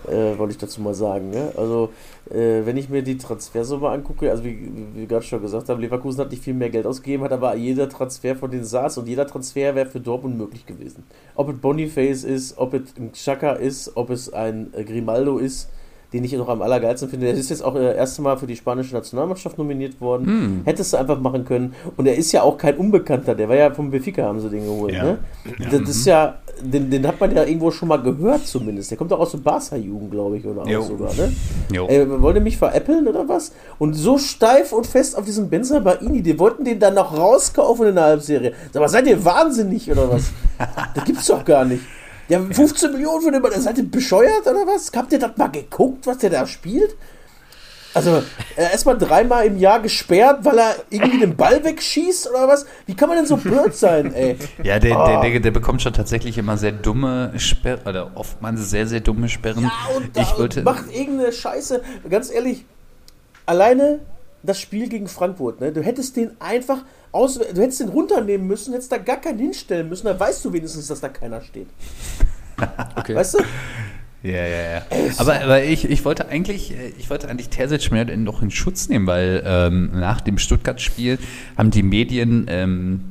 Äh, wollte ich dazu mal sagen. Ne? Also, äh, wenn ich mir die Transfersumme angucke, also wie, wie wir gerade schon gesagt haben, Leverkusen hat nicht viel mehr Geld ausgegeben, hat aber jeder Transfer von denen saß und jeder Transfer wäre für Dortmund möglich gewesen. Ob es Boniface ist, ob es ein Xhaka ist, ob es ein äh, Grimaldo ist, den ich noch am allergeilsten finde. Der ist jetzt auch das erste Mal für die spanische Nationalmannschaft nominiert worden. Hättest du einfach machen können. Und er ist ja auch kein Unbekannter. Der war ja vom Benfica, haben sie den geholt. Ja. Ne? Das ist ja, den, den hat man ja irgendwo schon mal gehört zumindest. Der kommt doch aus der Barca-Jugend, glaube ich, oder auch sogar. Ne? Äh, wollte mich veräppeln oder was? Und so steif und fest auf diesen Benzer Baini, die wollten den dann noch rauskaufen in der Halbserie. Sag mal, seid ihr wahnsinnig oder was? das gibt's doch gar nicht. Ja, 15 Millionen für den Mann, seid ihr bescheuert oder was? Habt ihr das mal geguckt, was der da spielt? Also, er ist mal dreimal im Jahr gesperrt, weil er irgendwie den Ball wegschießt oder was? Wie kann man denn so blöd sein, ey? Ja, der, Ah. der, der, der bekommt schon tatsächlich immer sehr dumme Sperren, oder oftmals sehr, sehr dumme Sperren. Ja, und, ich da- wollte, macht irgendeine Scheiße. Ganz ehrlich, alleine das Spiel gegen Frankfurt, ne? Du hättest den einfach aus, du hättest den runternehmen müssen, hättest da gar keinen hinstellen müssen, dann weißt du wenigstens, dass da keiner steht. Okay. Weißt du? Ja, ja, ja. Aber, aber ich, ich wollte eigentlich, äh, ich wollte eigentlich Terzic mehr noch in Schutz nehmen, weil ähm, nach dem Stuttgart-Spiel haben die Medien ähm,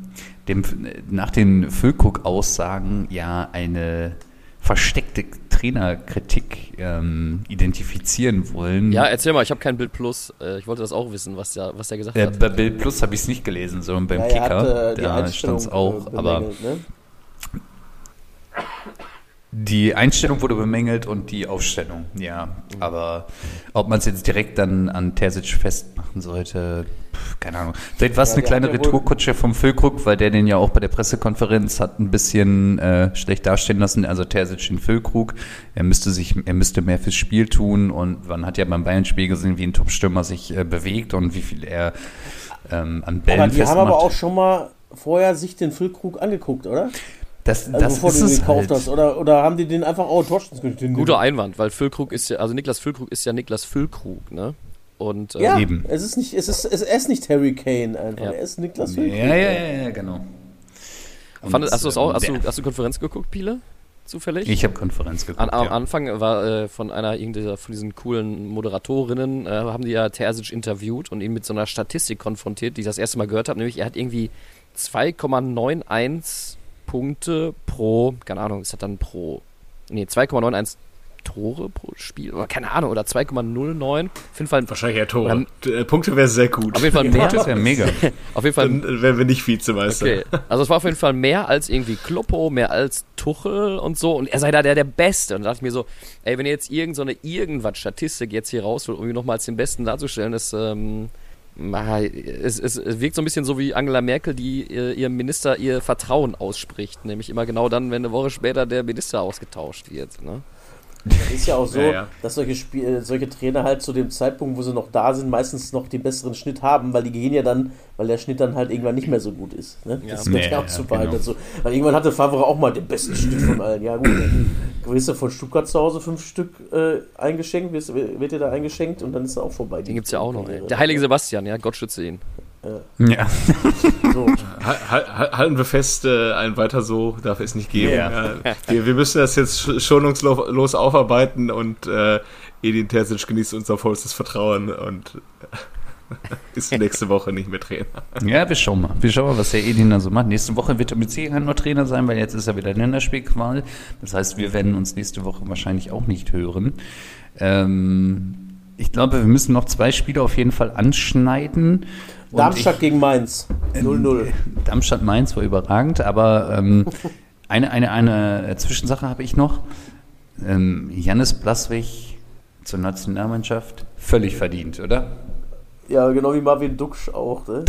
dem, nach den Füllkrug-Aussagen ja eine versteckte Trainerkritik ähm, identifizieren wollen. Ja, erzähl mal, ich habe kein Bild Plus. Äh, ich wollte das auch wissen, was der, was der gesagt äh, hat. bei Bild Plus habe ich es nicht gelesen, sondern beim Ja, er Kicker, äh, die da Einstellung, stand es auch. äh, aber bemängelt, ne? Die Einstellung wurde bemängelt und die Aufstellung, ja. Aber ob man es jetzt direkt dann an Terzic festmachen sollte, keine Ahnung. Vielleicht war es Ja, eine kleine Retourkutsche vom Füllkrug, weil der den ja auch bei der Pressekonferenz hat ein bisschen äh, schlecht dastehen lassen. Also Terzic den Füllkrug. Er müsste sich, er müsste mehr fürs Spiel tun und man hat ja beim Bayern-Spiel gesehen, wie ein Top-Stürmer sich äh, bewegt und wie viel er ähm, an Bällen Aber die haben festmacht. aber auch schon mal vorher sich den Füllkrug angeguckt, oder? das, Also das bevor ist du den es gekauft halt. hast. Oder, oder haben die den einfach, oh, Torstens den Guter Einwand, weil Füllkrug ist ja, also Niklas Füllkrug ist ja Niklas Füllkrug, ne? Und äh, Ja, Eben. es ist nicht, es ist, es, er ist nicht Harry Kane einfach. Ja. Er ist Niklas Ja, Füllkrug. ja, ja, ja, genau. fand, hast du auch? Hast du, ähm, hast du Konferenz geguckt, Piele? Zufällig? Ich habe Konferenz geguckt. An, am ja. Anfang war äh, von einer irgendeiner von diesen coolen Moderatorinnen, äh, haben die ja Terzic interviewt und ihn mit so einer Statistik konfrontiert, die ich das erste Mal gehört habe, nämlich er hat irgendwie 2,91 Punkte pro, keine Ahnung, ist das dann pro, nee, 2,91 Tore pro Spiel, oder keine Ahnung, oder 2,09, auf jeden Fall, Wahrscheinlich eher Tore. Oder- Äh, Punkte wäre sehr gut. auf jeden Fall mehr, Das wäre mega. auf jeden Fall Dann äh, wären wir nicht Vizemeister. Okay, also es war auf jeden Fall mehr als irgendwie Kloppo, mehr als Tuchel und so. Und er sei da der, der Beste. Und da dachte ich mir so, ey, wenn ihr jetzt irgend so eine Irgendwas-Statistik jetzt hier rausholt, um ihn nochmal als den Besten darzustellen, ist, ähm, es, es, es wirkt so ein bisschen so wie Angela Merkel, die äh, ihrem Minister ihr Vertrauen ausspricht. Nämlich immer genau dann, wenn eine Woche später der Minister ausgetauscht wird. Ne? Ist ja auch so, Ja, ja. dass solche, Spiel, äh, solche Trainer halt zu dem Zeitpunkt, wo sie noch da sind, meistens noch den besseren Schnitt haben, weil die gehen ja dann, weil der Schnitt dann halt irgendwann nicht mehr so gut ist. Ne? Ja. Das gehört Ja, auch zu genau. Dazu. Weil irgendwann hatte Favre auch mal den besten Schnitt von allen. Ja gut, wirst du von Stuttgart zu Hause fünf Stück äh, eingeschenkt, wirst, wird dir da eingeschenkt und dann ist er auch vorbei. Den gibt's ja auch noch, ey. Der heilige Sebastian, ja, Gott schütze ihn. Ja. So. Ha- ha- Halten wir fest, äh, ein weiter so darf es nicht geben. Ja. Ja. Wir, wir müssen das jetzt sch- schonungslos aufarbeiten und äh, Edin Terzic genießt unser vollstes Vertrauen und ist nächste Woche nicht mehr Trainer. ja, wir schauen mal. Wir schauen mal, was der Edin da so macht. Nächste Woche wird er mit Sicherheit noch Trainer sein, weil jetzt ist er wieder Länderspielqual. Das heißt, wir werden uns nächste Woche wahrscheinlich auch nicht hören. Ähm, ich glaube, wir müssen noch zwei Spiele auf jeden Fall anschneiden. Darmstadt gegen Mainz. Ähm, 0-0. Darmstadt-Mainz war überragend, aber ähm, eine, eine, eine Zwischensache habe ich noch. Ähm, Jannis Blaswig zur Nationalmannschaft, völlig verdient, oder? Ja, genau wie Marvin Duksch auch. Ne?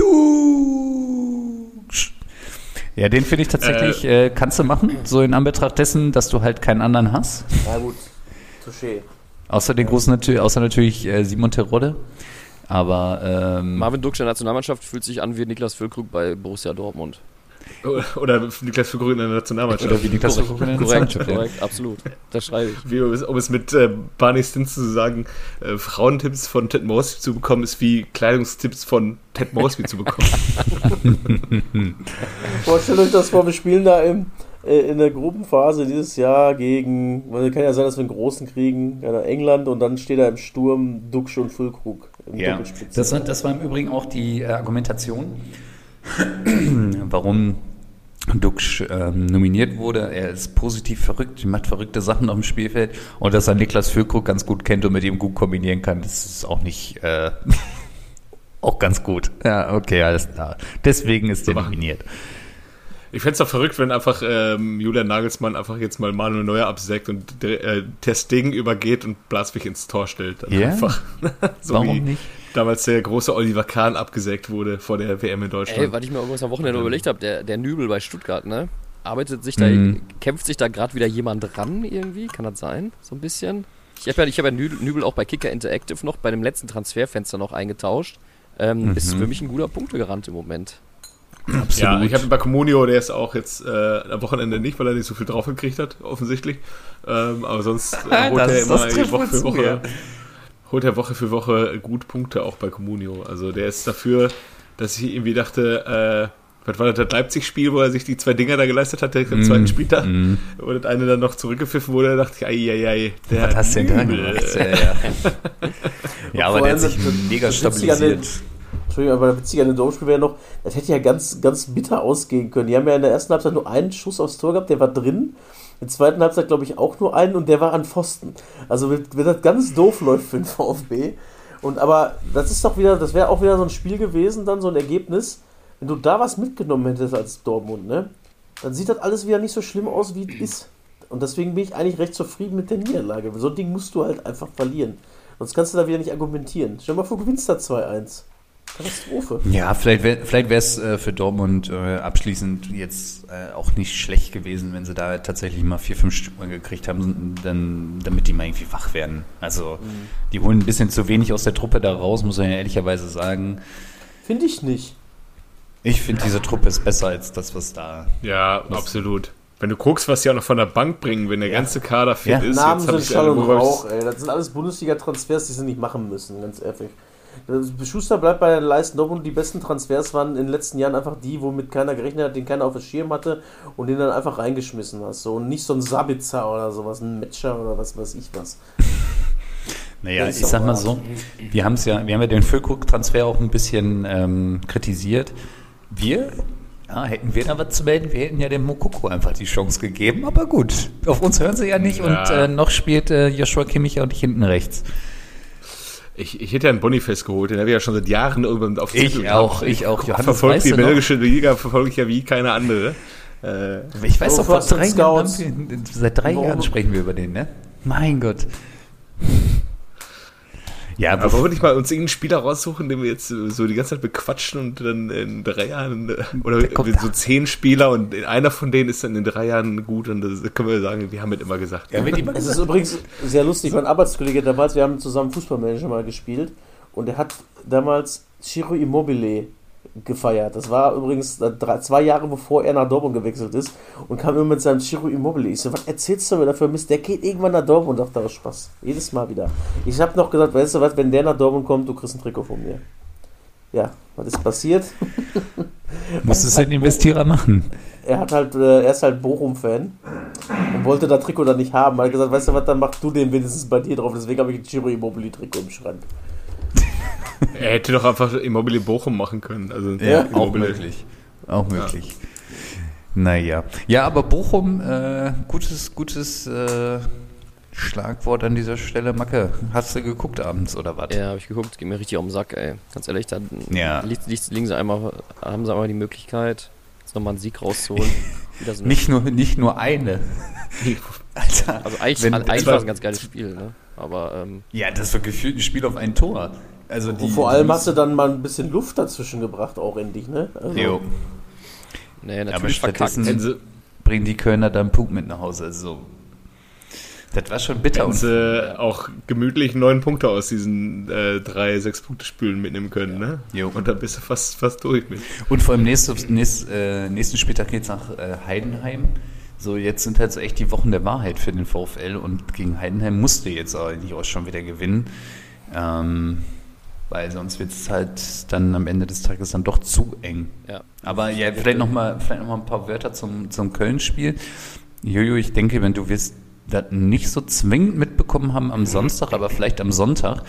Ja, den finde ich tatsächlich, äh, kannst du machen, so in Anbetracht dessen, dass du halt keinen anderen hast. Na gut, Touché. Außer den großen natürlich, außer natürlich äh, Simon Terodde. Aber ähm, Marvin Duksch der Nationalmannschaft fühlt sich an wie Niklas Füllkrug bei Borussia Dortmund. Oder Niklas Füllkrug in der Nationalmannschaft. oder wie Niklas Füllkrug in der Korrekt, Nationalmannschaft, ja. korrekt, absolut. Das schreibe ich. Wie, um es- es mit äh, Barney Stinson zu sagen, äh, Frauentipps von Ted Mosby zu bekommen, ist wie Kleidungstipps von Ted Mosby zu bekommen. Boah, stellt euch das vor, wir spielen da im, äh, in der Gruppenphase dieses Jahr gegen, weil kann ja sein, dass wir einen großen kriegen, ja, England und dann steht da im Sturm Duxch und Füllkrug Ja, das, war- das war im Übrigen auch die äh, Argumentation, warum Duxch ähm, nominiert wurde. Er ist positiv verrückt, macht verrückte Sachen auf dem Spielfeld und dass er Niklas Füllkrug ganz gut kennt und mit ihm gut kombinieren kann, das ist auch nicht äh, auch ganz gut. Ja, okay, alles klar. Deswegen ist er machen. nominiert. Ich fände es doch verrückt, wenn einfach ähm, Julian Nagelsmann einfach jetzt mal Manuel Neuer absägt und äh, Ter Stegen übergeht und Blaswig ins Tor stellt. Dann Ja? Einfach. so Warum wie nicht? damals der große Oliver Kahn abgesägt wurde vor der WM in Deutschland. Ey, was ich mir irgendwas am Wochenende überlegt habe, der, der Nübel bei Stuttgart, ne? Arbeitet sich da, Mhm. kämpft sich da gerade wieder jemand ran irgendwie? Kann das sein? So ein bisschen? Ich habe ja, ich hab ja Nübel, auch bei Kicker Interactive noch bei dem letzten Transferfenster noch eingetauscht. Ähm, Ist für mich ein guter Punktegarant im Moment. Ja, ich habe bei Comunio, der ist auch jetzt äh, am Wochenende nicht, weil er nicht so viel drauf gekriegt hat, offensichtlich. Ähm, aber sonst äh, holt er immer Woche für Woche, ja. holt er Woche für Woche gut Punkte auch bei Comunio. Also der ist dafür, dass ich irgendwie dachte, äh, was war das, das Leipzig-Spiel, wo er sich die zwei Dinger da geleistet hat, direkt am Mm, zweiten Spieltag, wo das eine dann noch zurückgepfiffen wurde, da dachte ich, ei, ei, ei, der Was hast du denn da gemacht? Ja, ja. ja aber der hat sich mega stabilisiert. Entschuldigung, aber witzig an dem Domspiel wäre noch, das hätte ja ganz, ganz bitter ausgehen können. Die haben ja in der ersten Halbzeit nur einen Schuss aufs Tor gehabt, der war drin. In der zweiten Halbzeit, glaube ich, auch nur einen und der war an Pfosten. Also, wenn das ganz doof läuft für den VfB. Und aber das ist doch wieder, das wäre auch wieder so ein Spiel gewesen, dann so ein Ergebnis. Wenn du da was mitgenommen hättest als Dortmund, ne? Dann sieht das alles wieder nicht so schlimm aus, wie es ist. Und deswegen bin ich eigentlich recht zufrieden mit der Niederlage. So ein Ding musst du halt einfach verlieren. Sonst kannst du da wieder nicht argumentieren. Stell dir mal vor, du gewinnst da 2-1. Katastrophe. Ja, vielleicht wäre vielleicht es äh, für Dortmund äh, abschließend jetzt äh, auch nicht schlecht gewesen, wenn sie da tatsächlich mal vier, fünf Stück mal gekriegt haben, dann, damit die mal irgendwie wach werden. Also die holen ein bisschen zu wenig aus der Truppe da raus, muss man ja ehrlicherweise sagen. Finde ich nicht. Ich finde, diese Truppe ist besser als das, was da. Ja, absolut. Wenn du guckst, was die auch noch von der Bank bringen, wenn der ganze Kader fit Ja. ist, Namen jetzt sind ich Schall und. Rauch, ey. Das sind alles Bundesliga-Transfers, die sie nicht machen müssen, ganz ehrlich. Das- Schuster bleibt bei den Leisten Dortmund. Die besten Transfers waren in den letzten Jahren einfach die, womit keiner gerechnet hat, den keiner auf dem Schirm hatte und den dann einfach reingeschmissen hast. So, und nicht so ein Sabitzer oder sowas, ein Matcher oder was weiß ich was. Naja, ich sag mal so, wir haben es ja, wir haben ja den Füllkrug-Transfer auch ein bisschen ähm, kritisiert. Wir, ja, hätten wir da was zu melden, wir hätten ja dem Mokoko einfach die Chance gegeben, aber gut, auf uns hören sie ja nicht Ja. und äh, noch spielt äh, Joshua Kimmich ja auch nicht hinten rechts. Ich, ich hätte ja einen Boniface geholt, den habe ich ja schon seit Jahren irgendwann auf Ich Zettel auch, gehabt. ich auch. Johannes, verfolgt weißt die belgische Liga, verfolge ich ja wie keine andere. Äh, Ich weiß doch, vor drei Jahren, seit drei Warum? Jahren sprechen wir über den, ne? Mein Gott. Ja, aber wollen wir nicht mal uns irgendeinen Spieler raussuchen, den wir jetzt so die ganze Zeit bequatschen und dann in drei Jahren, äh, oder so zehn Spieler und einer von denen ist dann in drei Jahren gut und das können wir sagen, wir haben es immer gesagt. ja, wenn die mal Es ist übrigens sehr lustig, mein Arbeitskollege damals, wir haben zusammen Fußballmanager mal gespielt und er hat damals Ciro Immobile gefeiert. Das war übrigens drei, zwei Jahre bevor er nach Dortmund gewechselt ist und kam immer mit seinem Ciro Immobile. Ich so, was erzählst du mir dafür Mist? Der geht irgendwann nach Dortmund. Und dachte, das ist Spaß. Jedes Mal wieder. Ich habe noch gesagt, weißt du was, wenn der nach Dortmund kommt, du kriegst ein Trikot von mir. Ja, was ist passiert? musst es den Investierer machen. Er hat halt, äh, er ist halt Bochum-Fan und wollte das Trikot dann nicht haben. Er hat gesagt, weißt du was, dann mach du den wenigstens bei dir drauf. Deswegen habe ich ein Ciro Immobile-Trikot im Schrank. Er hätte doch einfach Immobilie Bochum machen können. Also Ja, Auch Immobile. möglich. Auch möglich. Naja. Ja, aber Bochum, äh, gutes, gutes äh, Schlagwort an dieser Stelle. Macke, hast du geguckt abends oder was? Ja, habe ich geguckt, geht mir richtig auf den Sack, ey. Ganz ehrlich, da Ja. liegt, liegt, liegen sie einmal, haben sie einmal die Möglichkeit, jetzt nochmal einen Sieg rauszuholen. So Nicht nur, nicht nur eine. Alter. also eigentlich, wenn- eigentlich war- es ein ganz geiles Spiel, ne? Aber ähm, Ja, das war gefühlt ein Spiel auf ein Tor. Also die, Und vor allem hast du dann mal ein bisschen Luft dazwischen gebracht, auch endlich, ne? Also, Jo. nee, aber natürlich verkackt. stattdessen Hätten sie, bringen die Kölner da einen Punkt mit nach Hause. Also, das war schon bitter. Und sie auch gemütlich neun Punkte aus diesen äh, drei, sechs Punkte Spülen mitnehmen können, ne? Jo. Und dann bist du fast, fast durch mit. Und vor allem nächstes, nächst, äh, nächsten Spieltag geht's nach äh, Heidenheim. So, jetzt sind halt so echt die Wochen der Wahrheit für den VfL und gegen Heidenheim musste jetzt auch eigentlich auch schon wieder gewinnen. Ähm, weil sonst wird es halt dann am Ende des Tages dann doch zu eng. Ja. Aber ja, vielleicht nochmal noch mal ein paar Wörter zum, zum Köln-Spiel. Jojo, ich denke, wenn du wirst das nicht so zwingend mitbekommen haben am Samstag, aber vielleicht am Sonntag.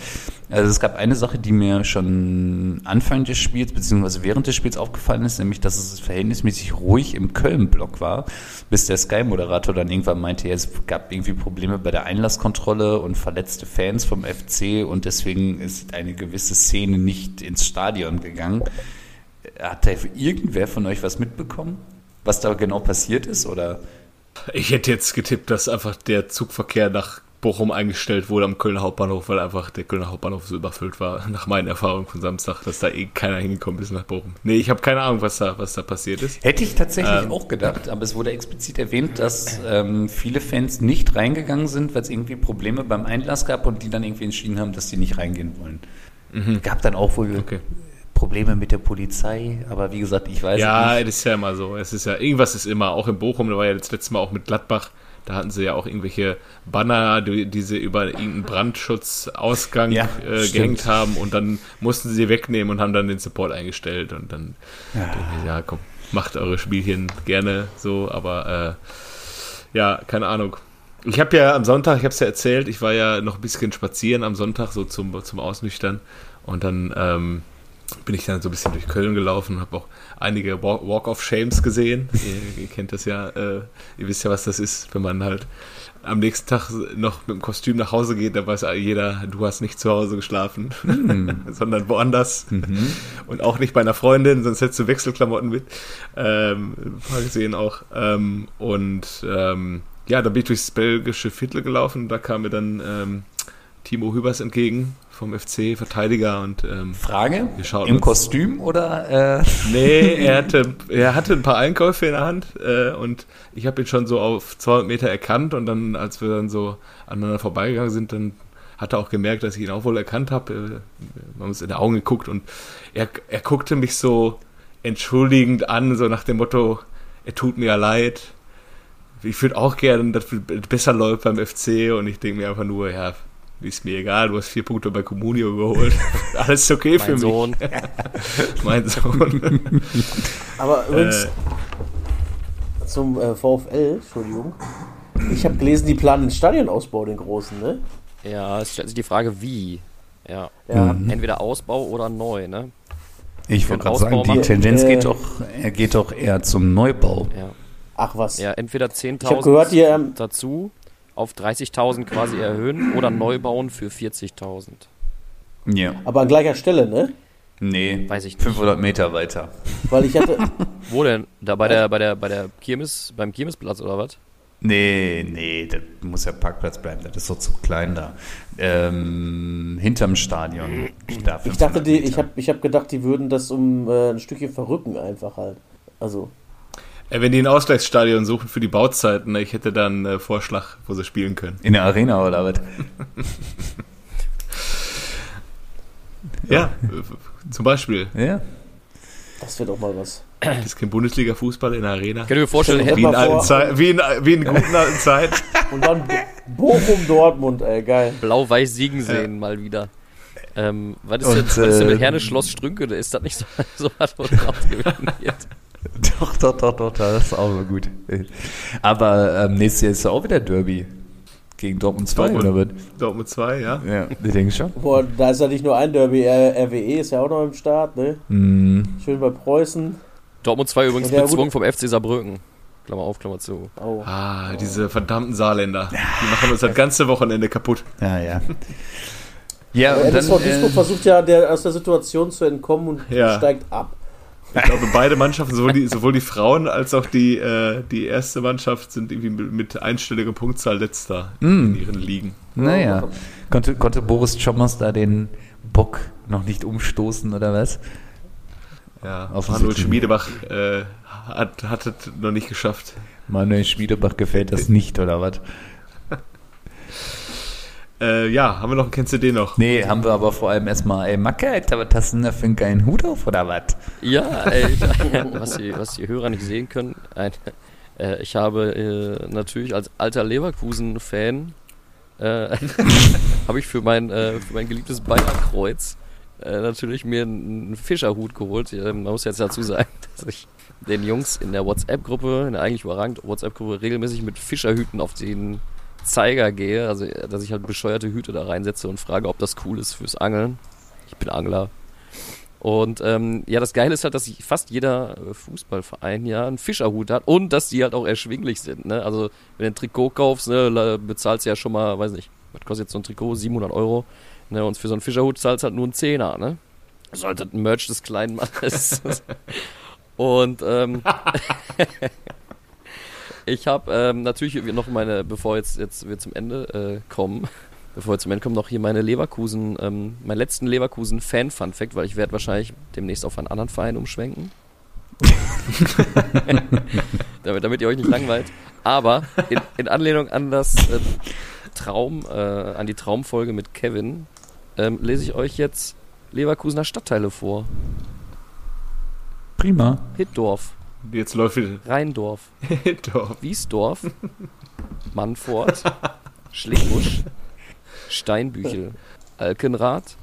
Also es gab eine Sache, die mir schon Anfang des Spiels beziehungsweise während des Spiels aufgefallen ist, nämlich dass es verhältnismäßig ruhig im Köln-Block war, bis der Sky-Moderator dann irgendwann meinte, ja, es gab irgendwie Probleme bei der Einlasskontrolle und verletzte Fans vom FC und deswegen ist eine gewisse Szene nicht ins Stadion gegangen. Hat da irgendwer von euch was mitbekommen, was da genau passiert ist? Oder Ich hätte jetzt getippt, dass einfach der Zugverkehr nach Bochum eingestellt wurde am Kölner Hauptbahnhof, weil einfach der Kölner Hauptbahnhof so überfüllt war, nach meinen Erfahrungen von Samstag, dass da eh keiner hingekommen ist nach Bochum. Nee, ich habe keine Ahnung, was da, was da passiert ist. Hätte ich tatsächlich Ähm. auch gedacht, aber es wurde explizit erwähnt, dass ähm, viele Fans nicht reingegangen sind, weil es irgendwie Probleme beim Einlass gab und die dann irgendwie entschieden haben, dass die nicht reingehen wollen. Gab dann auch wohl Mhm. Okay. Probleme mit der Polizei, aber wie gesagt, ich weiß Ja, nicht. das ist ja immer so. Es ist ja, irgendwas ist immer, auch in Bochum, da war ja das letzte Mal auch mit Gladbach, da hatten sie ja auch irgendwelche Banner, die, sie über irgendeinen Brandschutzausgang Ja, äh, gehängt haben und dann mussten sie wegnehmen und haben dann den Support eingestellt und dann, ja, ja komm, macht eure Spielchen gerne so, aber äh, ja, keine Ahnung. Ich habe ja am Sonntag, ich habe es ja erzählt, ich war ja noch ein bisschen spazieren am Sonntag, so zum, zum Ausnüchtern. Und dann ähm, bin ich dann so ein bisschen durch Köln gelaufen, habe auch einige Walk, of Shames gesehen. ihr, ihr kennt das ja, äh, ihr wisst ja, was das ist, wenn man halt am nächsten Tag noch mit dem Kostüm nach Hause geht, da weiß jeder, du hast nicht zu Hause geschlafen, sondern woanders. Und auch nicht bei einer Freundin, sonst hättest du Wechselklamotten mit. Ähm, ein paar gesehen auch. Ähm, und ähm, ja, da bin ich durchs belgische Viertel gelaufen, da kam mir dann ähm, Timo Hübers entgegen vom FC, Verteidiger und ähm, Frage, im uns- Kostüm oder? Äh, Nee, er hatte, er hatte ein paar Einkäufe in der Hand äh, und ich habe ihn schon so auf 200 Meter erkannt und dann, als wir dann so aneinander vorbeigegangen sind, dann hat er auch gemerkt, dass ich ihn auch wohl erkannt habe. Äh, wir haben uns in die Augen geguckt und er, er guckte mich so entschuldigend an, so nach dem Motto, er tut mir ja leid. Ich würde auch gerne, dass es besser läuft beim FC und ich denke mir einfach nur, ja, ist mir egal, du hast vier Punkte bei Comunio überholt. Alles okay für Mein mich. Sohn. Mein Sohn. Aber übrigens Äh. zum äh, VfL, Entschuldigung. Ich habe gelesen, die planen den Stadionausbau, den großen, ne? Ja, es stellt sich die Frage, wie. Ja. Ja. Mhm. Entweder Ausbau oder neu, ne? ich wollte gerade sagen, die machen- Tendenz Äh, geht doch, er geht doch eher zum Neubau. Ja. Ach was. Ja, entweder Ich habe 10.000 gehört, ihr, ähm, dazu auf 30.000 quasi erhöhen oder neu bauen für 40.000. Ja. aber an gleicher Stelle, ne? Nee, Weiß ich nicht. 500 Meter weiter. Weil ich hatte, Wo denn? Da bei der, bei der, bei der Kirmes, beim Kirmesplatz oder was? Nee, nee, das muss ja Parkplatz bleiben, das ist so zu klein da. Ähm, hinterm Stadion. Da ich dachte, 500 die, ich habe ich hab gedacht, die würden das um äh, ein Stückchen verrücken einfach halt. Also, wenn die ein Ausgleichsstadion suchen für die Bauzeiten, ne, ich hätte dann einen äh, Vorschlag, wo sie spielen können. In der Arena oder was? Ja, äh, zum Beispiel. Ja. das wäre doch mal was. Das ist kein Bundesliga-Fußball in der Arena. Könnt ihr mir vorstellen, Wie in, alten vor- Zeit, wie, in, wie in guten alten Zeiten. Und dann Bochum Dortmund, ey, geil. Blau-Weiß siegen sehen mal wieder. Ähm, was ist, Und, jetzt, was ist denn mit äh, Herne Schloss Strünke? Ist das nicht so, so was, wo drauf gewinnen wird? Doch, doch, doch, doch, das ist auch mal gut. Aber ähm, nächstes Jahr ist ja auch wieder Derby. Gegen Dortmund 2 Dortmund. oder was? Dortmund 2, ja. Ja, ich denke schon. Boah, da ist ja nicht nur ein Derby, R RWE ist ja auch noch im Start, ne? Mhm. Schön bei Preußen. Dortmund 2 übrigens bezwungen vom FC Saarbrücken. Klammer auf, Klammer zu. Oh. Ah, diese verdammten Saarländer. Die machen uns das ganze Wochenende kaputt. Ja, ja. Ja, und dann, NSV Duisburg äh, versucht ja der, aus der Situation zu entkommen und Ja. steigt ab. Ich glaube, beide Mannschaften, sowohl die, sowohl die Frauen als auch die, äh, die erste Mannschaft, sind irgendwie mit, einstelliger Punktzahl letzter in ihren Ligen. naja. Konnte, konnte Boris Chommers da den Bock noch nicht umstoßen oder was? Ja. Manuel Schmiedebach äh, hat, hat es noch nicht geschafft. Manuel Schmiedebach gefällt das nicht oder was? Äh, ja, haben wir noch Kennst du den noch? Nee, haben wir aber vor allem erstmal, ey, Macke, Alter, was hast du denn da für einen geilen Hut auf oder was? Ja, ey, ich, was, die, was die Hörer nicht sehen können, ein, äh, ich habe äh, natürlich als alter Leverkusen-Fan äh, habe ich für mein, äh, für mein geliebtes Bayerkreuz äh, natürlich mir einen Fischerhut geholt. Äh, man muss jetzt dazu sagen, dass ich den Jungs in der WhatsApp-Gruppe, in der eigentlich überragend WhatsApp-Gruppe, regelmäßig mit Fischerhüten auf den Zeiger gehe. Also, dass ich halt bescheuerte Hüte da reinsetze und frage, ob das cool ist fürs Angeln. Ich bin Angler. Und ähm, ja, das Geile ist halt, dass fast jeder äh, Fußballverein ja einen Fischerhut hat und dass die halt auch erschwinglich sind. Ne? Also wenn du ein Trikot kaufst, ne, bezahlst du ja schon mal, weiß nicht, was kostet jetzt so ein Trikot? 700 Euro. Ne? Und für so einen Fischerhut zahlst du halt nur einen Zehner. Ne? Das ist halt ein Merch des kleinen Mannes. und ähm, Ich habe ähm, natürlich noch meine, bevor jetzt, jetzt wir zum Ende äh, kommen, bevor wir zum Ende kommen, noch hier meine Leverkusen, ähm, meinen letzten Leverkusen-Fan-Fun-Fact, weil ich werde wahrscheinlich demnächst auf einen anderen Verein umschwenken. damit, damit ihr euch nicht langweilt. Aber in, in Anlehnung an das äh, Traum, äh, an die Traumfolge mit Kevin, ähm, lese ich euch jetzt Leverkusener Stadtteile vor. Prima. Hittdorf, Jetzt läuft wieder. Rheindorf, Doch. Wiesdorf, Mannfort, Schlebusch, Steinbüchel, Alkenrath,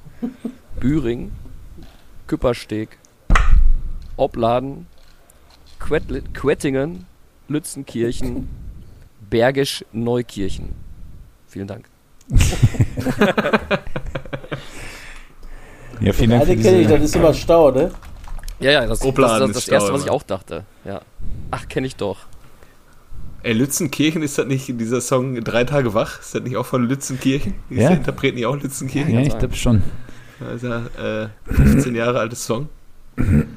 Büring, Küppersteg, Opladen, Quettli- Quettingen, Lützenkirchen, Bergisch Neukirchen. Vielen Dank. Ja, vielen Dank für Eine kenne ich, das ist immer Stau, ne? Ja, ja, das, das, Opladen das, das ist erste, was ich auch dachte. Ja. Ach, kenne ich doch. Ey, Lützenkirchen, ist das nicht in dieser Song Drei Tage wach? Ist das nicht auch von Lützenkirchen? Ist Ja. der Interpret nicht auch Lützenkirchen? Ja, ich glaube schon. Also, äh, 15 Jahre altes Song.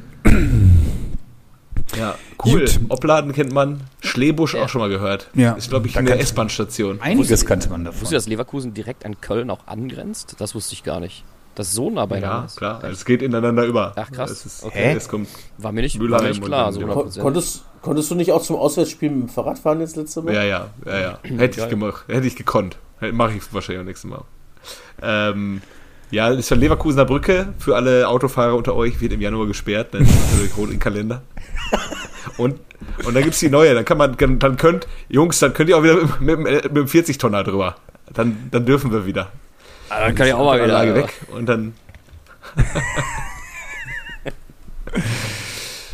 Ja, cool. Gut. Opladen kennt man. Schlebusch Ja. auch schon mal gehört. Ja. Ist, glaube ich, Da eine S-Bahn-Station. Einiges kannte man davon. Wusstest du, dass Leverkusen direkt an Köln auch angrenzt? Das wusste ich gar nicht. Das ist so nah beieinander Ja, ist. klar. Es geht ineinander über. Ach, krass. Es ist, Okay. Hä? Es kommt, War mir nicht, war mir nicht klar, so ja. 100%. Konntest, konntest du nicht auch zum Auswärtsspiel mit dem Fahrrad fahren jetzt letzte Mal? ja, ja, ja, ja. Hätte ich gemacht. Hätte ich gekonnt. Mache ich wahrscheinlich auch nächstes Mal. Ähm, ja, ist von Leverkusener Brücke. Für alle Autofahrer unter euch wird im Januar gesperrt. Dann natürlich rot im Kalender. Und, und dann gibt's die neue. Dann kann man, dann könnt, Jungs, dann könnt ihr auch wieder mit, mit, mit dem 40-Tonner drüber. Dann, dann dürfen wir wieder. Ah, dann kann ich auch mal wieder. Anlage weg. Und dann,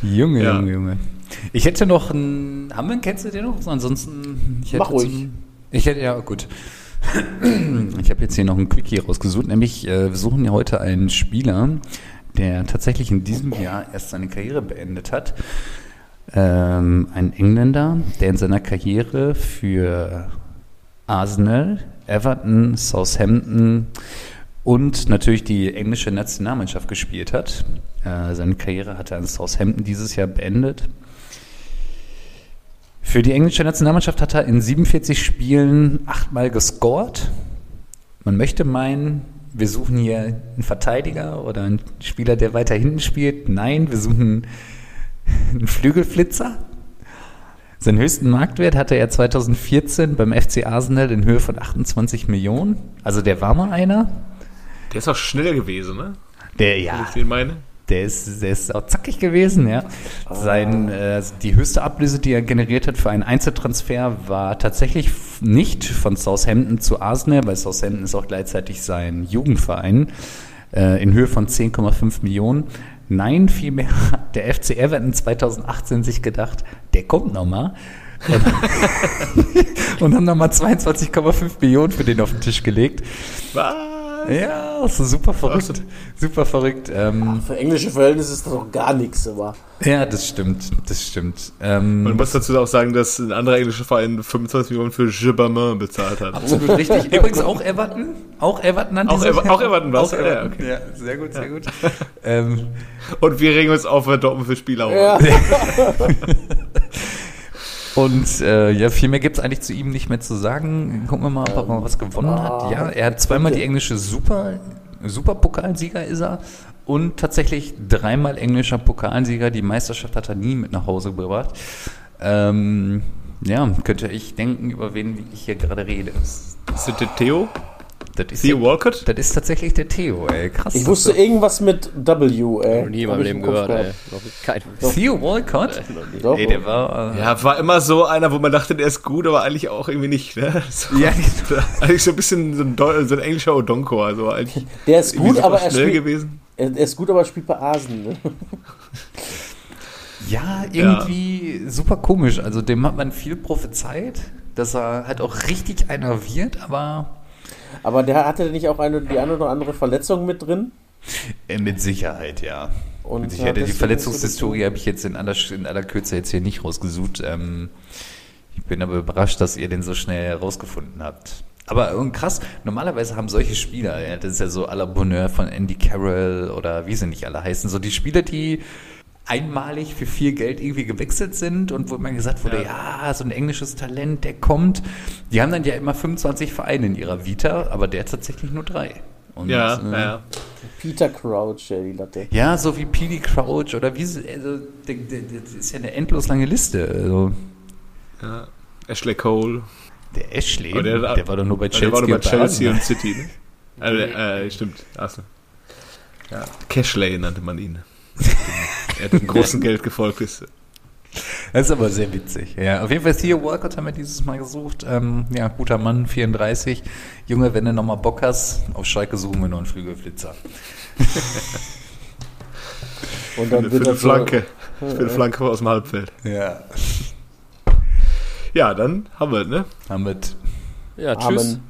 Junge, Ja. Junge, Junge. Ich hätte noch einen. Haben wir einen? Kennst du den noch? Ansonsten. Ich hätte Mach ruhig. zum- Ich hätte, ja, gut. Ich habe jetzt hier noch einen Quickie rausgesucht. Nämlich, äh, wir suchen ja heute einen Spieler, der tatsächlich in diesem Jahr erst seine Karriere beendet hat. Ähm, ein Engländer, der in seiner Karriere für Arsenal, Everton, Southampton und natürlich die englische Nationalmannschaft gespielt hat. Äh, seine Karriere hat er in Southampton dieses Jahr beendet. Für die englische Nationalmannschaft hat er in 47 Spielen achtmal gescored. Man möchte meinen, wir suchen hier einen Verteidiger oder einen Spieler, der weiter hinten spielt. Nein, wir suchen einen Flügelflitzer. Seinen höchsten Marktwert hatte er 2014 beim FC Arsenal in Höhe von 28 Millionen. Also der war mal einer. der ist auch schneller gewesen, ne? Der, Wenn ja, ich den meine. der ist, der ist auch zackig gewesen, ja. Sein, äh, die höchste Ablöse, die er generiert hat für einen Einzeltransfer, war tatsächlich nicht von Southampton zu Arsenal, weil Southampton ist auch gleichzeitig sein Jugendverein, äh, in Höhe von 10,5 Millionen. Nein, vielmehr hat der FC Everton 2018 sich gedacht, der kommt nochmal. Und, und haben nochmal 22,5 Millionen für den auf den Tisch gelegt. Was? Ja, so super verrückt. Super verrückt. Ähm, Für englische Verhältnisse ist das doch gar nichts, aber. Ja, das stimmt, das stimmt. Ähm, Man muss dazu auch sagen, dass ein anderer englischer Verein 25 Millionen für Gibbermann bezahlt hat. absolut richtig. Übrigens auch Everton. Auch Everton an Auch Ever- auch Everton war's? Auch Ja, okay. Ja, sehr gut, sehr gut. ähm, Und wir regen uns auf, wer Dortmund für Spieler holt. Ja. und äh, ja, viel mehr gibt es eigentlich zu ihm nicht mehr zu sagen. Gucken wir mal, ob er mal was gewonnen hat. Ja, er hat zweimal die englische Super, Superpokalsieger ist er. Und tatsächlich dreimal englischer Pokalsieger. Die Meisterschaft hat er nie mit nach Hause gebracht. Ähm, ja, könnte ich denken, über wen ich hier gerade rede. Ist das der Theo? Das ist, Theo Walcott? das ist tatsächlich der Theo, ey. Krass. Ich wusste irgendwas mit W, ey. Noch nie in Hab meinem Leben gehört, ey. gehabt. Noch kein. Theo Walcott? Doch. Ey, der war. Äh, Ja, war immer so einer, wo man dachte, der ist gut, aber eigentlich auch irgendwie nicht. Ne? So, Ja. eigentlich so ein bisschen so ein, Deu- so ein englischer Odonko. Also eigentlich Der ist gut, aber er schnell spielt, gewesen. er, ist gut, aber er spielt bei Asen. Ne? Ja, irgendwie super komisch. Also dem hat man viel prophezeit, dass er halt auch richtig einer wird, aber Aber der hatte nicht auch eine, die eine oder andere Verletzung mit drin. äh, mit Sicherheit, ja. Und mit ja, Sicherheit. Die Verletzungshistorie habe ich jetzt in aller, in aller Kürze jetzt hier nicht rausgesucht. Ähm, ich bin aber überrascht, dass ihr den so schnell herausgefunden habt. Aber und krass, normalerweise haben solche Spieler, ja, das ist ja so à la Bonheur von Andy Carroll oder wie sie nicht alle heißen, so die Spieler, die einmalig für viel Geld irgendwie gewechselt sind und wo man gesagt wurde, Ja. ja. so ein englisches Talent, der kommt. Die haben dann ja immer 25 Vereine in ihrer Vita, aber der tatsächlich nur drei. Und, Ja, äh, ja. Peter Crouch, ey, die Latte. Ja, so wie Petey Crouch oder wie, also, der, der, das ist ja eine endlos lange Liste. Also, ja. Ashley Cole. der Ashley, der, der- war doch nur bei Der Chelsea. war doch bei Chelsea Arsenal. und City, ne? Äh, äh, stimmt. Achso. Ja. Cashley nannte man ihn. er dem großen Geld gefolgt ist. Das ist aber sehr witzig. Ja, auf jeden Fall Theo Walcott haben wir dieses Mal gesucht. Ähm, ja, guter Mann, 34. Junge, wenn du nochmal Bock hast, auf Schalke suchen wir noch einen Flügelflitzer. Und Für, dann für wird eine das so- Flanke. Für eine Flanke aus dem Halbfeld. Ja. Ja, dann haben wir es, ne? Haben wir. Ja, tschüss. Amen.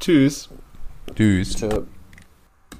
Tschüss. Tschüss. Tschö.